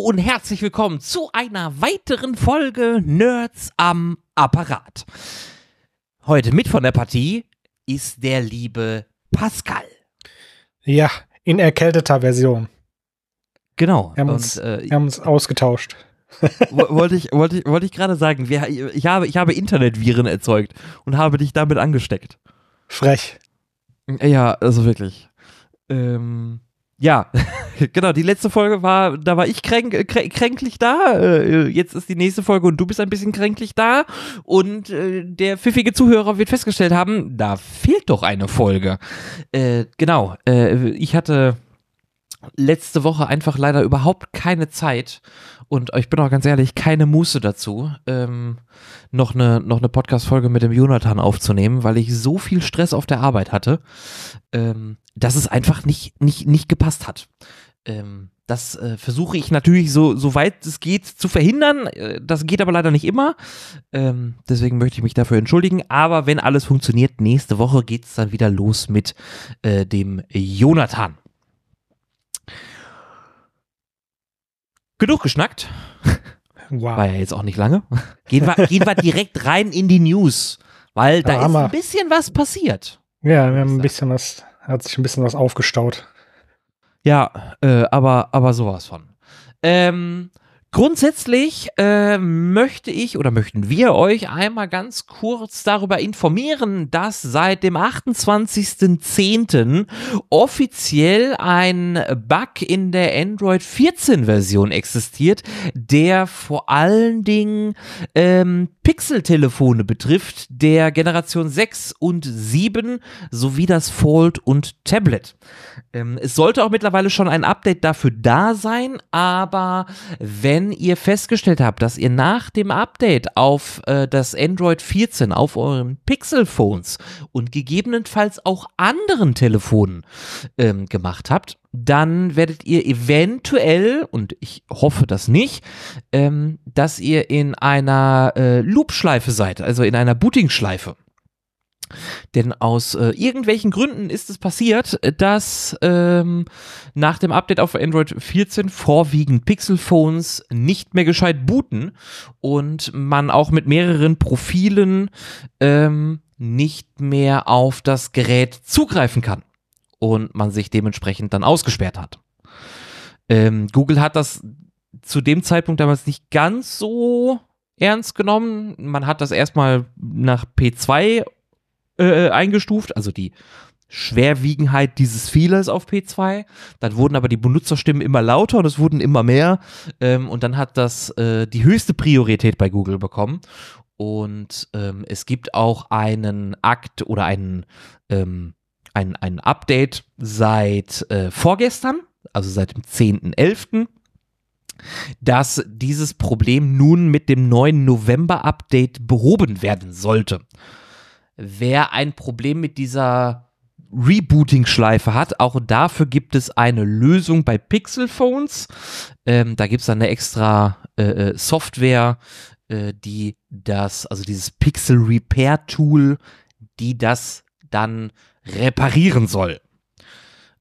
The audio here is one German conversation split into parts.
und herzlich willkommen zu einer weiteren Folge Nerds am Apparat. Heute mit von der Partie ist der liebe Pascal. Ja, in erkälteter Version. Genau. Wir haben, uns, und, äh, wir haben uns ausgetauscht. wollte ich, wollte ich, wollte ich gerade sagen, wir, ich, habe, ich habe Internetviren erzeugt und habe dich damit angesteckt. Frech. Ja, also wirklich. Ähm, ja, genau, die letzte Folge war, da war ich kränk, äh, kränk, kränklich da. Äh, jetzt ist die nächste Folge und du bist ein bisschen kränklich da. Und äh, der pfiffige Zuhörer wird festgestellt haben, da fehlt doch eine Folge. Äh, genau, äh, ich hatte letzte Woche einfach leider überhaupt keine Zeit und ich bin auch ganz ehrlich, keine Muße dazu, ähm, noch eine, noch eine Podcast-Folge mit dem Jonathan aufzunehmen, weil ich so viel Stress auf der Arbeit hatte, ähm, dass es einfach nicht, nicht, nicht gepasst hat. Ähm, das äh, versuche ich natürlich so, so weit es geht zu verhindern. Äh, das geht aber leider nicht immer. Ähm, deswegen möchte ich mich dafür entschuldigen. Aber wenn alles funktioniert, nächste Woche geht es dann wieder los mit äh, dem Jonathan. Genug geschnackt. Wow. War ja jetzt auch nicht lange. Gehen wir, gehen wir direkt rein in die News, weil da ja, ist ein bisschen was passiert. Ja, wir haben ein bisschen was, hat sich ein bisschen was aufgestaut. Ja, äh, aber, aber sowas von. Ähm, Grundsätzlich äh, möchte ich oder möchten wir euch einmal ganz kurz darüber informieren, dass seit dem 28.10. offiziell ein Bug in der Android 14 Version existiert, der vor allen Dingen ähm, Pixel-Telefone betrifft, der Generation 6 und 7 sowie das Fold und Tablet. Ähm, es sollte auch mittlerweile schon ein Update dafür da sein, aber wenn wenn ihr festgestellt habt, dass ihr nach dem Update auf äh, das Android 14 auf euren Pixel-Phones und gegebenenfalls auch anderen Telefonen ähm, gemacht habt, dann werdet ihr eventuell, und ich hoffe das nicht, ähm, dass ihr in einer äh, Loop-Schleife seid, also in einer Booting-Schleife. Denn aus äh, irgendwelchen Gründen ist es passiert, dass ähm, nach dem Update auf Android 14 vorwiegend Pixel-Phones nicht mehr gescheit booten und man auch mit mehreren Profilen ähm, nicht mehr auf das Gerät zugreifen kann und man sich dementsprechend dann ausgesperrt hat. Ähm, Google hat das zu dem Zeitpunkt damals nicht ganz so ernst genommen. Man hat das erstmal nach P2 äh, eingestuft, also die Schwerwiegenheit dieses Fehlers auf P2. Dann wurden aber die Benutzerstimmen immer lauter und es wurden immer mehr. Ähm, und dann hat das äh, die höchste Priorität bei Google bekommen. Und ähm, es gibt auch einen Akt oder einen, ähm, ein, ein Update seit äh, vorgestern, also seit dem 10.11., dass dieses Problem nun mit dem neuen November-Update behoben werden sollte. Wer ein Problem mit dieser Rebooting-Schleife hat, auch dafür gibt es eine Lösung bei Pixel Phones. Ähm, da gibt es eine extra äh, äh, Software, äh, die das, also dieses Pixel Repair Tool, die das dann reparieren soll.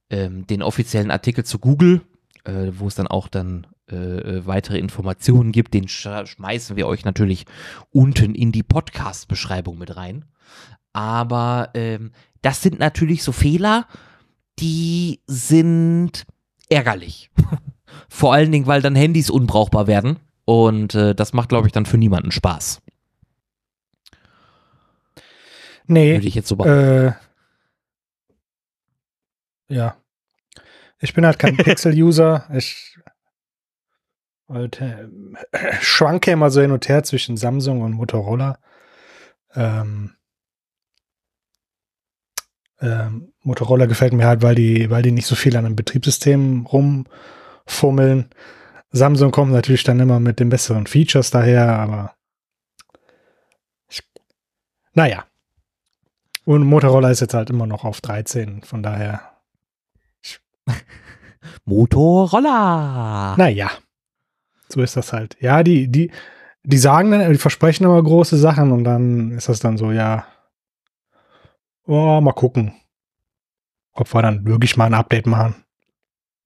Ähm, den offiziellen Artikel zu Google, äh, wo es dann auch dann äh, äh weitere Informationen gibt, den sch schmeißen wir euch natürlich unten in die Podcast-Beschreibung mit rein. Aber ähm, das sind natürlich so Fehler, die sind ärgerlich. Vor allen Dingen, weil dann Handys unbrauchbar werden. Und äh, das macht, glaube ich, dann für niemanden Spaß. Nee. Würde ich jetzt so äh, Ja. Ich bin halt kein Pixel-User. Ich halt, äh, schwanke immer so hin und her zwischen Samsung und Motorola. Ähm, ähm, Motorola gefällt mir halt, weil die, weil die nicht so viel an einem Betriebssystem rumfummeln. Samsung kommt natürlich dann immer mit den besseren Features daher, aber ich, naja. Und Motorola ist jetzt halt immer noch auf 13, von daher. Motorola! Naja. So ist das halt. Ja, die, die, die sagen dann, die versprechen immer große Sachen und dann ist das dann so, ja, Oh, mal gucken, ob wir dann wirklich mal ein Update machen.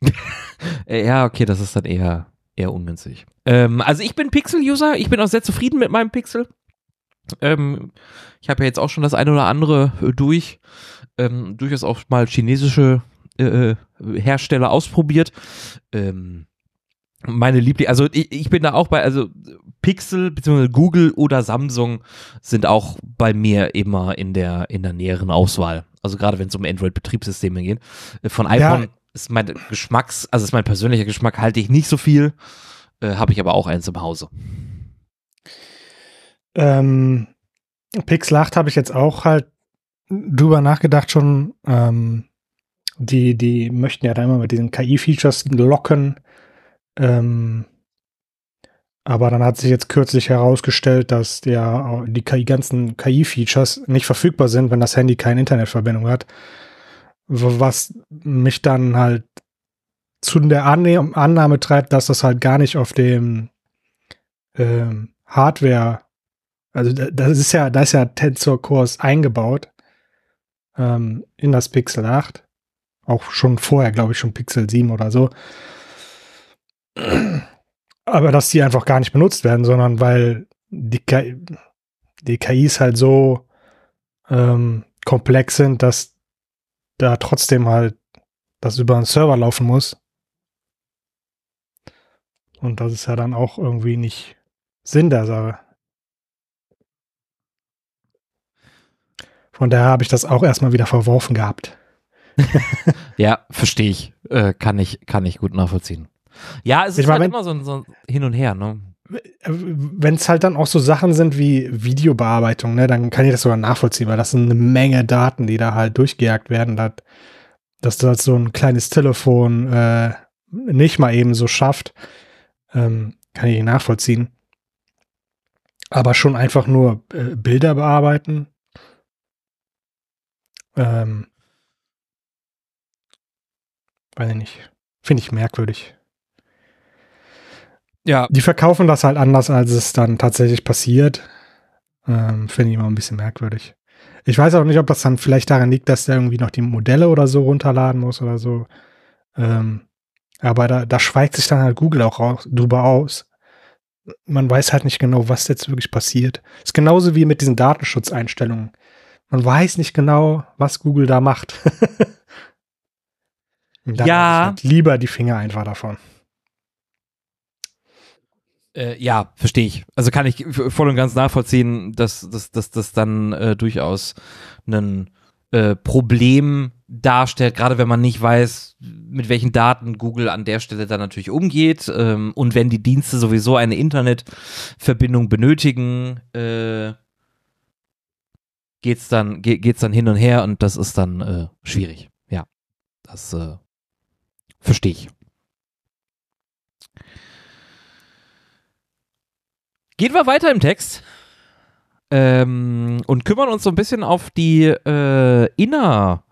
ja, okay, das ist dann eher, eher ungünstig. Ähm, also ich bin Pixel-User, ich bin auch sehr zufrieden mit meinem Pixel. Ähm, ich habe ja jetzt auch schon das eine oder andere äh, durch, ähm, durchaus auch mal chinesische äh, äh Hersteller ausprobiert. Ähm, meine Liebling, also ich, ich, bin da auch bei, also Pixel bzw. Google oder Samsung sind auch bei mir immer in der in der näheren Auswahl. Also gerade wenn es um Android-Betriebssysteme geht. Von iPhone ja. ist mein Geschmacks, also ist mein persönlicher Geschmack halte ich nicht so viel, äh, habe ich aber auch eins im Hause. Ähm, Pixel 8 habe ich jetzt auch halt drüber nachgedacht schon. Ähm, die, die möchten ja da immer mit diesen KI-Features locken. Ähm, aber dann hat sich jetzt kürzlich herausgestellt, dass ja die KI, ganzen KI-Features nicht verfügbar sind, wenn das Handy keine Internetverbindung hat. Was mich dann halt zu der Annahme treibt, dass das halt gar nicht auf dem ähm, Hardware, also das ist ja, da ist ja Tensor Cores eingebaut ähm, in das Pixel 8. Auch schon vorher, glaube ich, schon Pixel 7 oder so. Aber dass die einfach gar nicht benutzt werden, sondern weil die, KI, die KIs halt so ähm, komplex sind, dass da trotzdem halt das über einen Server laufen muss. Und das ist ja dann auch irgendwie nicht Sinn der Sache. Von daher habe ich das auch erstmal wieder verworfen gehabt. ja, verstehe ich. Äh, kann ich. Kann ich gut nachvollziehen. Ja, es ich ist mein, halt immer so, so hin und her, ne? Wenn es halt dann auch so Sachen sind wie Videobearbeitung, ne, dann kann ich das sogar nachvollziehen, weil das sind eine Menge Daten, die da halt durchgejagt werden, dass, dass das so ein kleines Telefon äh, nicht mal eben so schafft, ähm, kann ich nachvollziehen. Aber schon einfach nur äh, Bilder bearbeiten, ähm, weiß ich nicht. Finde ich merkwürdig. Ja. Die verkaufen das halt anders, als es dann tatsächlich passiert. Ähm, Finde ich immer ein bisschen merkwürdig. Ich weiß auch nicht, ob das dann vielleicht daran liegt, dass der irgendwie noch die Modelle oder so runterladen muss oder so. Ähm, aber da, da schweigt sich dann halt Google auch raus, drüber aus. Man weiß halt nicht genau, was jetzt wirklich passiert. Ist genauso wie mit diesen Datenschutzeinstellungen. Man weiß nicht genau, was Google da macht. ja. Halt lieber die Finger einfach davon. Äh, ja, verstehe ich. Also kann ich voll und ganz nachvollziehen, dass das dass, dann äh, durchaus ein äh, Problem darstellt, gerade wenn man nicht weiß, mit welchen Daten Google an der Stelle dann natürlich umgeht ähm, und wenn die Dienste sowieso eine Internetverbindung benötigen, äh, geht's dann ge dann hin und her und das ist dann äh, schwierig. Ja, das äh, verstehe ich. Gehen wir weiter im Text ähm, und kümmern uns so ein bisschen auf die äh, inner,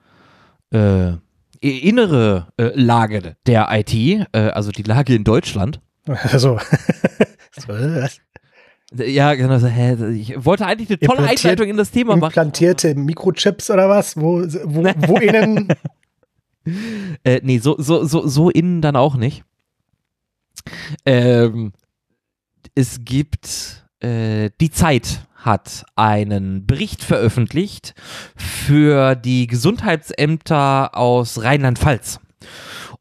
äh, innere äh, Lage der IT, äh, also die Lage in Deutschland. Also. ja, genau. Ich wollte eigentlich eine tolle Einleitung in das Thema machen. Implantierte Mikrochips oder was? Wo, wo, wo innen? äh, nee, so, so, so, so innen dann auch nicht. Ähm, es gibt äh, die Zeit hat einen Bericht veröffentlicht für die Gesundheitsämter aus Rheinland-Pfalz.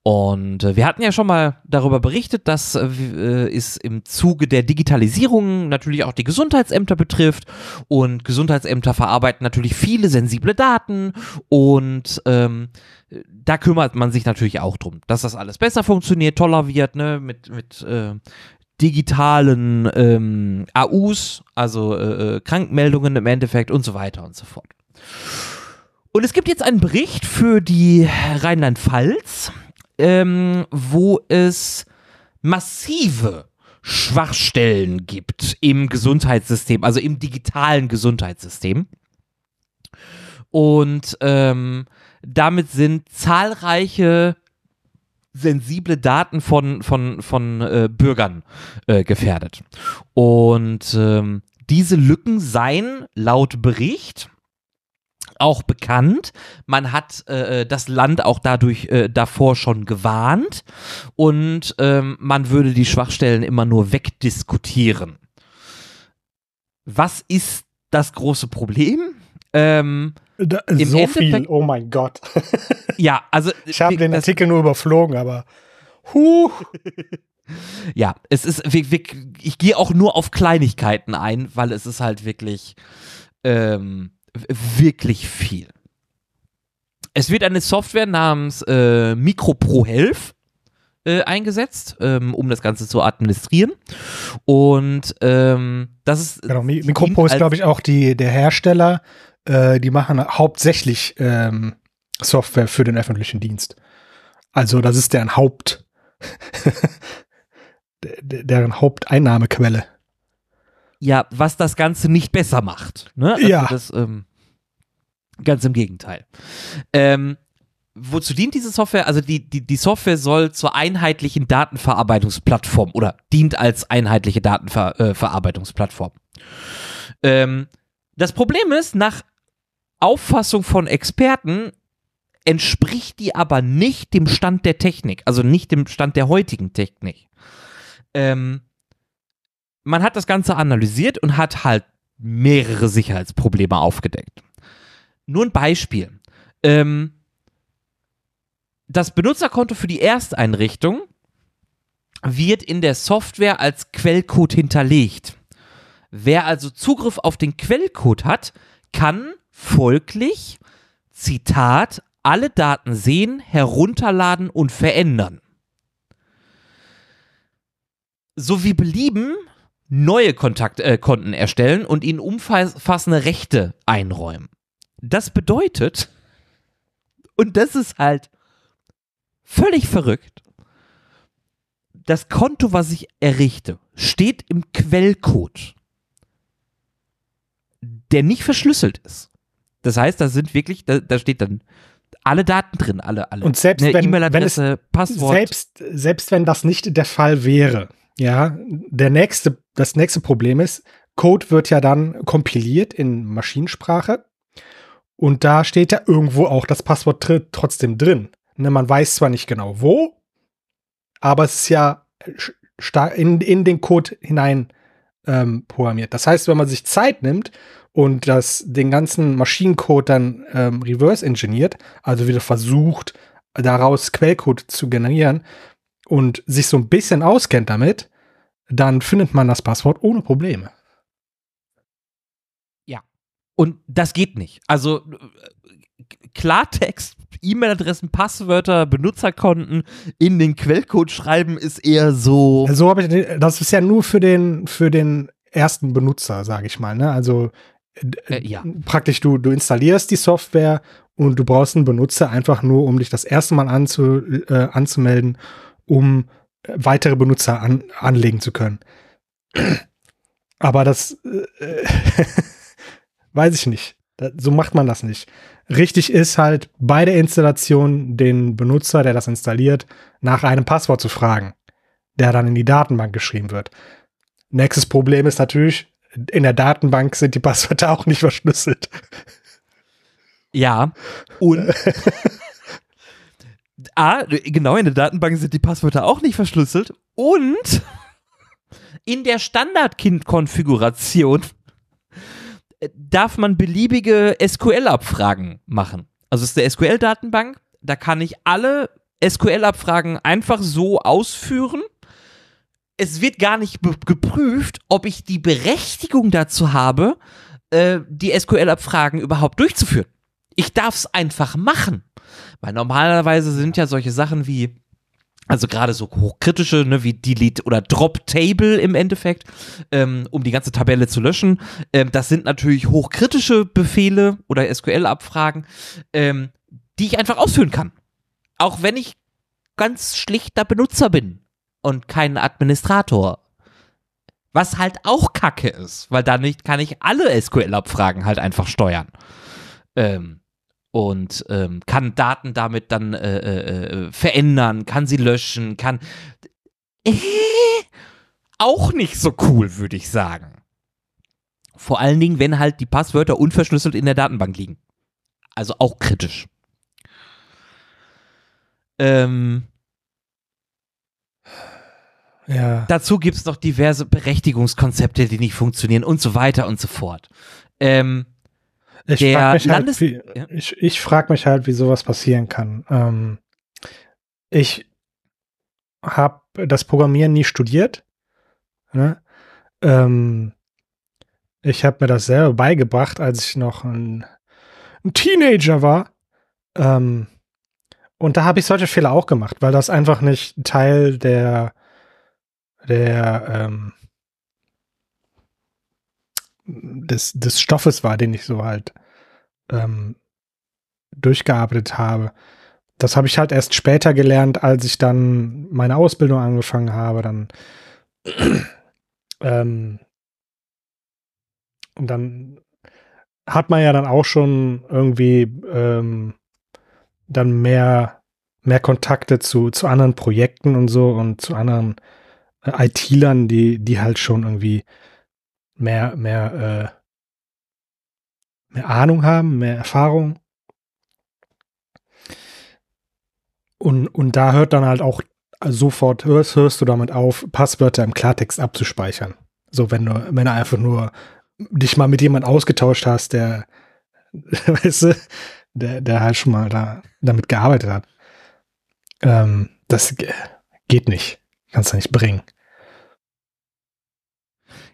Und äh, wir hatten ja schon mal darüber berichtet, dass äh, es im Zuge der Digitalisierung natürlich auch die Gesundheitsämter betrifft. Und Gesundheitsämter verarbeiten natürlich viele sensible Daten und ähm, da kümmert man sich natürlich auch drum, dass das alles besser funktioniert, toller wird, ne, mit, mit äh, digitalen ähm, AUs, also äh, äh, Krankmeldungen im Endeffekt und so weiter und so fort. Und es gibt jetzt einen Bericht für die Rheinland-Pfalz, ähm, wo es massive Schwachstellen gibt im Gesundheitssystem, also im digitalen Gesundheitssystem. Und ähm, damit sind zahlreiche sensible Daten von, von, von äh, Bürgern äh, gefährdet. Und ähm, diese Lücken seien laut Bericht auch bekannt. Man hat äh, das Land auch dadurch äh, davor schon gewarnt und ähm, man würde die Schwachstellen immer nur wegdiskutieren. Was ist das große Problem? Ähm, Da, Im so Endeffekt- viel, oh mein Gott. ja, also Ich habe den das- Artikel nur überflogen, aber huh, Ja, es ist, ich gehe auch nur auf Kleinigkeiten ein, weil es ist halt wirklich, ähm, wirklich viel. Es wird eine Software namens äh, MicroPro Health äh, eingesetzt, ähm, um das Ganze zu administrieren. Und ähm, das ist. genau, Mi- dient Mikropro ist, glaube ich, auch die, der Hersteller. Äh, die machen hauptsächlich ähm, Software für den öffentlichen Dienst. Also das ist deren Haupt, de- de- deren Haupteinnahmequelle. Ja, was das Ganze nicht besser macht. Ne? Also Ja. Das, ähm, ganz im Gegenteil. Ähm, wozu dient diese Software? Also die, die, die Software soll zur einheitlichen Datenverarbeitungsplattform oder dient als einheitliche Datenverarbeitungsplattform. Ähm, das Problem ist, nach Auffassung von Experten entspricht die aber nicht dem Stand der Technik, also nicht dem Stand der heutigen Technik. Ähm, man hat das Ganze analysiert und hat halt mehrere Sicherheitsprobleme aufgedeckt. Nur ein Beispiel. Ähm, das Benutzerkonto für die Ersteinrichtung wird in der Software als Quellcode hinterlegt. Wer also Zugriff auf den Quellcode hat, kann folglich, Zitat, alle Daten sehen, herunterladen und verändern. Sowie belieben neue Kontakt, äh, Konten erstellen und ihnen umfassende Rechte einräumen. Das bedeutet, und das ist halt völlig verrückt, das Konto, was ich errichte, steht im Quellcode, der nicht verschlüsselt ist. Das heißt, da sind wirklich, da, da steht dann alle Daten drin, alle, alle. Und selbst Eine wenn- E-Mail-Adresse, Passwort. Selbst, selbst wenn das nicht der Fall wäre, ja, der nächste, das nächste Problem ist, Code wird ja dann kompiliert in Maschinensprache und da steht ja irgendwo auch das Passwort tr trotzdem drin. Ne, man weiß zwar nicht genau wo, aber es ist ja in, in den Code hinein ähm, programmiert. Das heißt, wenn man sich Zeit nimmt und das, den ganzen Maschinencode dann ähm, reverse engineert, also wieder versucht, daraus Quellcode zu generieren und sich so ein bisschen auskennt damit, dann findet man das Passwort ohne Probleme. Und das geht nicht. Also äh, Klartext, E-Mail-Adressen, Passwörter, Benutzerkonten in den Quellcode schreiben ist eher so. So habe ich, das ist ja nur für den, für den ersten Benutzer, sage ich mal. Ne? Also Äh, ja. praktisch du, du installierst die Software und du brauchst einen Benutzer einfach nur, um dich das erste Mal anzu, äh, anzumelden, um weitere Benutzer an, anlegen zu können. Aber das äh, weiß ich nicht. Da, so macht man das nicht. Richtig ist halt bei der Installation den Benutzer, der das installiert, nach einem Passwort zu fragen, der dann in die Datenbank geschrieben wird. Nächstes Problem ist natürlich, in der Datenbank sind die Passwörter auch nicht verschlüsselt. Ja. Und. A, genau, in der Datenbank sind die Passwörter auch nicht verschlüsselt. Und in der Standard-Konfiguration darf man beliebige SQL-Abfragen machen. Also es ist eine SQL-Datenbank, da kann ich alle SQL-Abfragen einfach so ausführen. Es wird gar nicht geprüft, ob ich die Berechtigung dazu habe, äh, die SQL-Abfragen überhaupt durchzuführen. Ich darf es einfach machen. Weil normalerweise sind ja solche Sachen wie, also gerade so hochkritische, ne, wie Delete oder Drop Table im Endeffekt, ähm, um die ganze Tabelle zu löschen. Ähm, das sind natürlich hochkritische Befehle oder SQL-Abfragen, ähm, die ich einfach ausführen kann. Auch wenn ich ganz schlichter Benutzer bin und kein Administrator. Was halt auch kacke ist, weil dadurch kann ich alle SQL-Abfragen halt einfach steuern. Ähm, und ähm, kann Daten damit dann äh, äh, äh, verändern, kann sie löschen, kann. Äh, auch nicht so cool, würde ich sagen. Vor allen Dingen, wenn halt die Passwörter unverschlüsselt in der Datenbank liegen. Also auch kritisch. Ähm, Ja. dazu gibt es noch diverse Berechtigungskonzepte, die nicht funktionieren und so weiter und so fort. Ähm, Ich frage mich, halt, wie, Ja. ich, ich frag mich halt, wie sowas passieren kann. Ähm, ich habe das Programmieren nie studiert. Ne? Ähm, ich habe mir das selber beigebracht, als ich noch ein, ein Teenager war. Ähm, und da habe ich solche Fehler auch gemacht, weil das einfach nicht Teil der der ähm, des, des Stoffes war, den ich so halt ähm, durchgearbeitet habe. Das habe ich halt erst später gelernt, als ich dann meine Ausbildung angefangen habe. Dann ähm, dann hat man ja dann auch schon irgendwie ähm, dann mehr mehr Kontakte zu zu anderen Projekten und so und zu anderen IT-Lern, die die halt schon irgendwie mehr mehr äh, mehr Ahnung haben, mehr Erfahrung. Und, und da hört dann halt auch sofort, hörst, hörst du damit auf, Passwörter im Klartext abzuspeichern. So, wenn du, wenn du einfach nur dich mal mit jemandem ausgetauscht hast, der, weißt du, der, der halt schon mal da, damit gearbeitet hat. Ähm, das ge- geht nicht. Kannst du nicht bringen.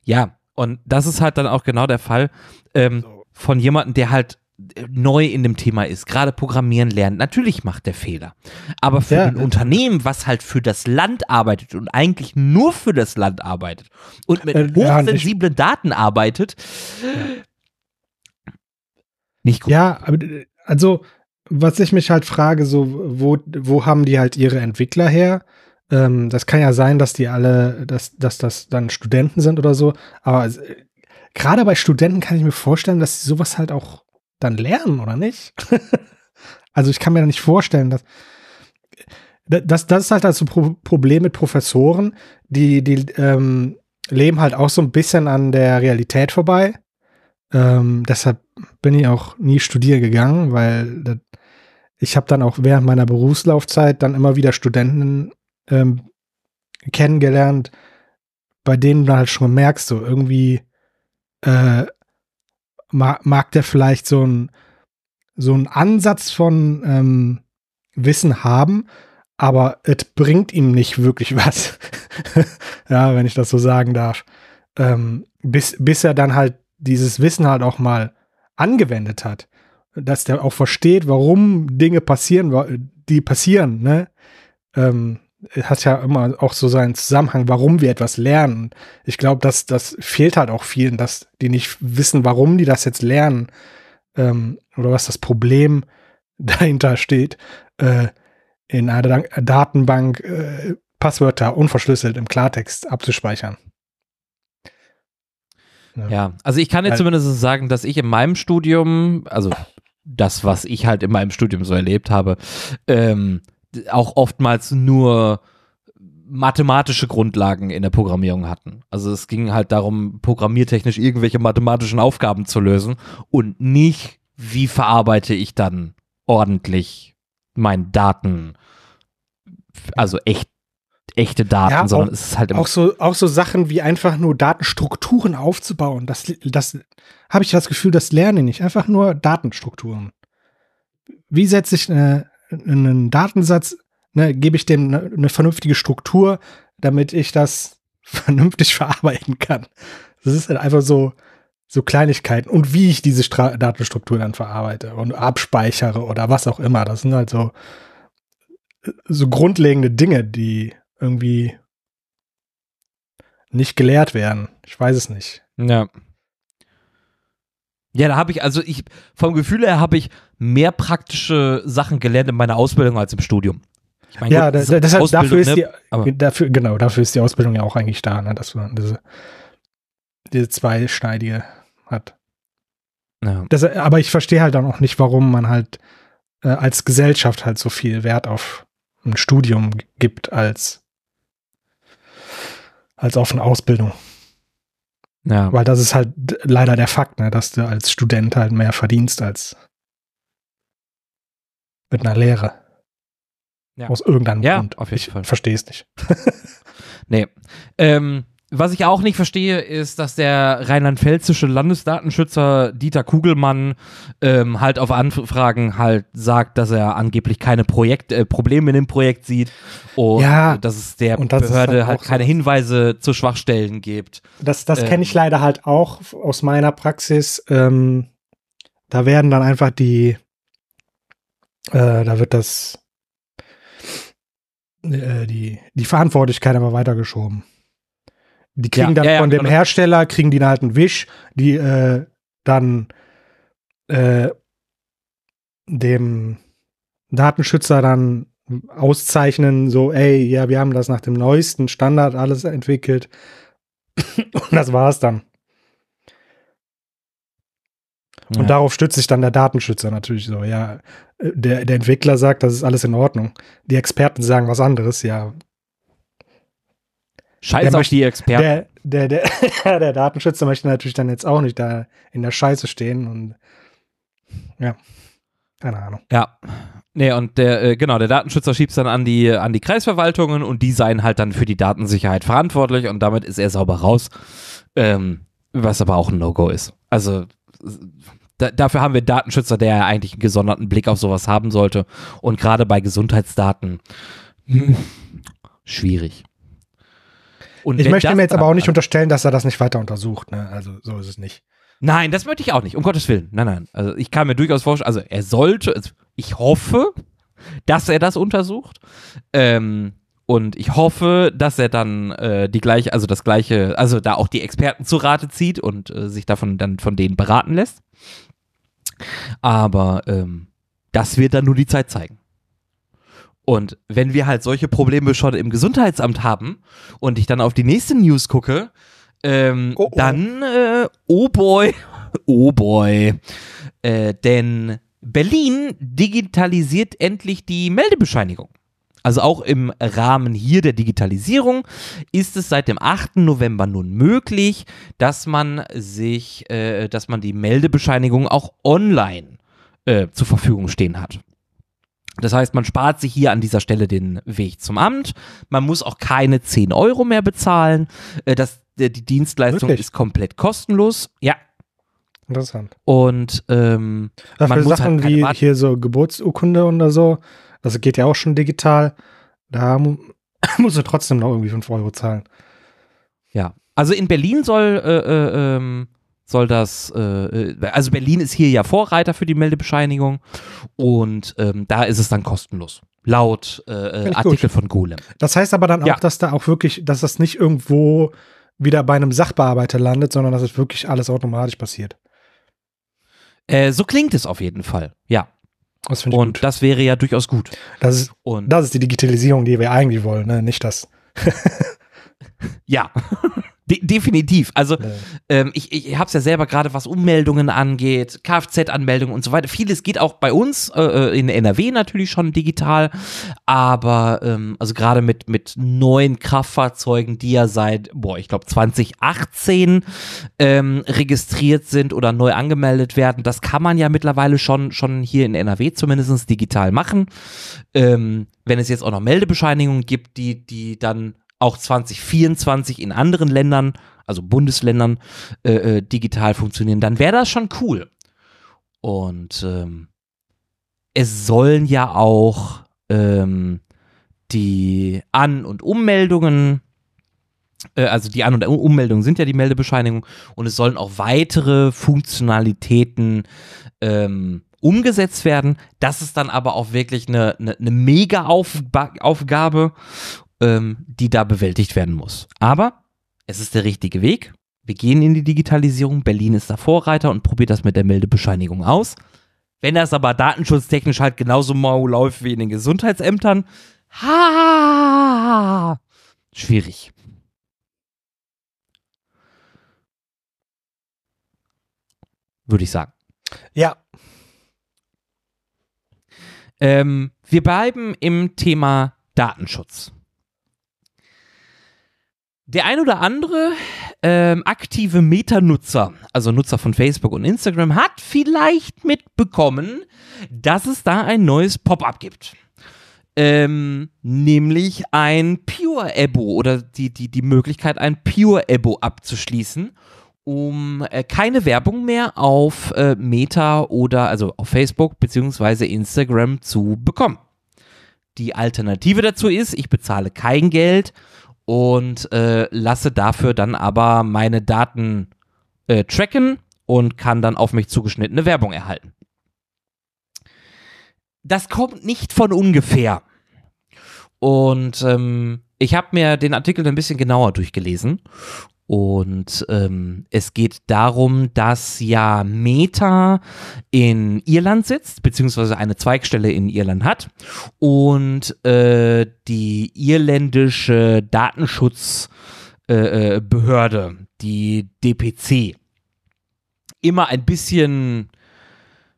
Ja, und das ist halt dann auch genau der Fall ähm, So. von jemandem, der halt äh, neu in dem Thema ist, gerade Programmieren lernt. Natürlich macht der Fehler. Aber für Ja, ein Unternehmen, was halt für das Land arbeitet und eigentlich nur für das Land arbeitet und mit Äh, ja, hochsensiblen Daten arbeitet, nicht gut. Ja, aber also, was ich mich halt frage, so, wo, wo haben die halt ihre Entwickler her? Ähm, das kann ja sein, dass die alle, dass, dass das dann Studenten sind oder so, aber äh, gerade bei Studenten kann ich mir vorstellen, dass sie sowas halt auch dann lernen, oder nicht? also ich kann mir da nicht vorstellen, dass das, das ist halt das Pro Problem mit Professoren, die, die ähm, leben halt auch so ein bisschen an der Realität vorbei. Ähm, deshalb bin ich auch nie studieren gegangen, weil das, ich habe dann auch während meiner Berufslaufzeit dann immer wieder Studenten ähm, kennengelernt, bei denen du halt schon merkst, so irgendwie äh, mag, mag der vielleicht so ein so einen Ansatz von ähm, Wissen haben, aber es bringt ihm nicht wirklich was. ja, wenn ich das so sagen darf. Ähm, bis, bis er dann halt dieses Wissen halt auch mal angewendet hat. Dass der auch versteht, warum Dinge passieren, die passieren, ne? Ähm, hat ja immer auch so seinen Zusammenhang, warum wir etwas lernen. Ich glaube, dass das fehlt halt auch vielen, dass die nicht wissen, warum die das jetzt lernen ähm, oder was das Problem dahinter steht, äh, in einer Datenbank äh, Passwörter unverschlüsselt im Klartext abzuspeichern. Ja, also ich kann jetzt Weil- zumindest sagen, dass ich in meinem Studium, also das, was ich halt in meinem Studium so erlebt habe, ähm, auch oftmals nur mathematische Grundlagen in der Programmierung hatten. Also es ging halt darum, programmiertechnisch irgendwelche mathematischen Aufgaben zu lösen und nicht, wie verarbeite ich dann ordentlich meine Daten, also echt, echte Daten, Ja, sondern auch- es ist halt immer Auch so, auch so Sachen wie einfach nur Datenstrukturen aufzubauen. Das, das habe ich das Gefühl, das lerne ich nicht. Einfach nur Datenstrukturen. Wie setze ich äh, einen Datensatz, ne, gebe ich dem eine, eine vernünftige Struktur, damit ich das vernünftig verarbeiten kann. Das ist halt einfach so, so Kleinigkeiten. Und wie ich diese Stra Datenstruktur dann verarbeite und abspeichere oder was auch immer. Das sind halt so, so grundlegende Dinge, die irgendwie nicht gelehrt werden. Ich weiß es nicht. Ja. Ja, da habe ich, also ich, vom Gefühl her habe ich mehr praktische Sachen gelernt in meiner Ausbildung als im Studium. Ich mein, Ja, gut, da, deshalb, dafür ist ne? die, Aber- dafür, genau, dafür ist die Ausbildung ja auch eigentlich da, ne, dass man diese, diese zweischneidige hat. Ja. Das, aber ich verstehe halt dann auch nicht, warum man halt äh, als Gesellschaft halt so viel Wert auf ein Studium gibt als als auf eine Ausbildung. Ja. Weil das ist halt leider der Fakt, ne, dass du als Student halt mehr verdienst als mit einer Lehre. Ja. Aus irgendeinem Ja, Grund. auf jeden ich Fall. verstehe es nicht. Nee. Ähm, was ich auch nicht verstehe, ist, dass der rheinland-pfälzische Landesdatenschützer Dieter Kugelmann ähm, halt auf Anfragen halt sagt, dass er angeblich keine Projekt, äh, Probleme in dem Projekt sieht und Ja, dass es der das Behörde halt keine so. Hinweise zu Schwachstellen gibt. Das, das Ähm. kenne ich leider halt auch aus meiner Praxis. Ähm, da werden dann einfach die, äh, da wird das, äh, die, die Verantwortlichkeit aber weitergeschoben. Die kriegen Ja, dann ja, ja, von dem genau. Hersteller, kriegen die dann halt einen Wisch, die äh, dann äh, dem Datenschützer dann auszeichnen, so, ey, ja, wir haben das nach dem neuesten Standard alles entwickelt. Und das war's dann. Ja. Und darauf stützt sich dann der Datenschützer natürlich so. Ja, äh, der, der Entwickler sagt, das ist alles in Ordnung. Die Experten sagen was anderes. Ja, Scheiß der auf möchte- die Experten. der, der, der, der Datenschützer möchte natürlich dann jetzt auch nicht da in der Scheiße stehen und ja, keine Ahnung. Ja. Nee, und der, äh, genau, der Datenschützer schiebt dann an die, an die Kreisverwaltungen und die seien halt dann für die Datensicherheit verantwortlich und damit ist er sauber raus. Ähm, was aber auch ein No-Go ist. Also da, dafür haben wir einen Datenschützer, der ja eigentlich einen gesonderten Blick auf sowas haben sollte. Und gerade bei Gesundheitsdaten hm, schwierig. Und Ich möchte mir jetzt aber auch nicht unterstellen, dass er das nicht weiter untersucht. Ne? Also so ist es nicht. Nein, das möchte ich auch nicht, um Gottes Willen. Nein, nein. Also ich kann mir durchaus vorstellen, also er sollte, also ich hoffe, dass er das untersucht. Ähm, und ich hoffe, dass er dann äh, die gleiche, also das gleiche, also da auch die Experten zu Rate zieht und äh, sich davon dann von denen beraten lässt. Aber ähm, das wird dann nur die Zeit zeigen. Und wenn wir halt solche Probleme schon im Gesundheitsamt haben und ich dann auf die nächste News gucke, ähm, Oh, oh. dann, äh, oh boy, oh boy. Äh, denn Berlin digitalisiert endlich die Meldebescheinigung. Also auch im Rahmen hier der Digitalisierung ist es seit dem 8. November nun möglich, dass man sich, äh, dass man die Meldebescheinigung auch online äh, zur Verfügung stehen hat. Das heißt, man spart sich hier an dieser Stelle den Weg zum Amt. Man muss auch keine 10 Euro mehr bezahlen. Äh, das, äh, die Dienstleistung Wirklich? ist komplett kostenlos. Ja. Interessant. Und ähm, Ja, Man für muss Sachen halt wie Warten- hier so Geburtsurkunde oder so, das geht ja auch schon digital. Da mu musst du trotzdem noch irgendwie 5 Euro zahlen. Ja, also in Berlin soll, äh, äh, ähm, soll das, äh, äh, also Berlin ist hier ja Vorreiter für die Meldebescheinigung und ähm, da ist es dann kostenlos. Laut äh, äh, Artikel von Golem. Das heißt aber dann auch, Ja. dass da auch wirklich, dass das nicht irgendwo wieder bei einem Sachbearbeiter landet, sondern dass es wirklich alles automatisch passiert. Äh, so klingt es auf jeden Fall, ja. Das Und gut. das wäre ja durchaus gut. Das ist, Und das ist die Digitalisierung, die wir eigentlich wollen, ne? nicht das. ja, De definitiv. Also äh, ähm, ich, ich habe es ja selber gerade, was Ummeldungen angeht, Kfz-Anmeldungen und so weiter. Vieles geht auch bei uns äh, äh, in NRW natürlich schon digital, aber ähm, also gerade mit, mit neuen Kraftfahrzeugen, die ja seit, boah, ich glaube 2018 ähm, registriert sind oder neu angemeldet werden, das kann man ja mittlerweile schon, schon hier in NRW zumindest digital machen. Ähm, wenn es jetzt auch noch Meldebescheinigungen gibt, die, die dann auch 2024 in anderen Ländern, also Bundesländern, äh, äh, digital funktionieren, dann wäre das schon cool. Und ähm, es sollen ja auch ähm, die An- und Ummeldungen, äh, also die An- und Ummeldungen sind ja die Meldebescheinigung und es sollen auch weitere Funktionalitäten ähm, umgesetzt werden. Das ist dann aber auch wirklich eine, eine, eine Mega-Aufgabe, ähm, die da bewältigt werden muss. Aber es ist der richtige Weg. Wir gehen in die Digitalisierung. Berlin ist da Vorreiter und probiert das mit der Meldebescheinigung aus. Wenn das aber datenschutztechnisch halt genauso mau läuft wie in den Gesundheitsämtern, ha, schwierig. Würde ich sagen. ja, Ähm, wir bleiben im Thema Datenschutz. Der ein oder andere ähm, aktive Meta-Nutzer, also Nutzer von Facebook und Instagram, hat vielleicht mitbekommen, dass es da ein neues Pop-up gibt. Ähm, nämlich ein Pure-Abo oder die, die, die Möglichkeit, ein Pure-Abo abzuschließen, um äh, keine Werbung mehr auf äh, Meta oder also auf Facebook beziehungsweise Instagram zu bekommen. Die Alternative dazu ist, ich bezahle kein Geld und äh, lasse dafür dann aber meine Daten äh, tracken und kann dann auf mich zugeschnittene Werbung erhalten das kommt nicht von ungefähr. Und ähm, ich habe mir den Artikel ein bisschen genauer durchgelesen. Und ähm, es geht darum, dass ja Meta in Irland sitzt, beziehungsweise eine Zweigstelle in Irland hat. Und äh, die irländische Datenschutzbehörde, äh, äh die DPC, immer ein bisschen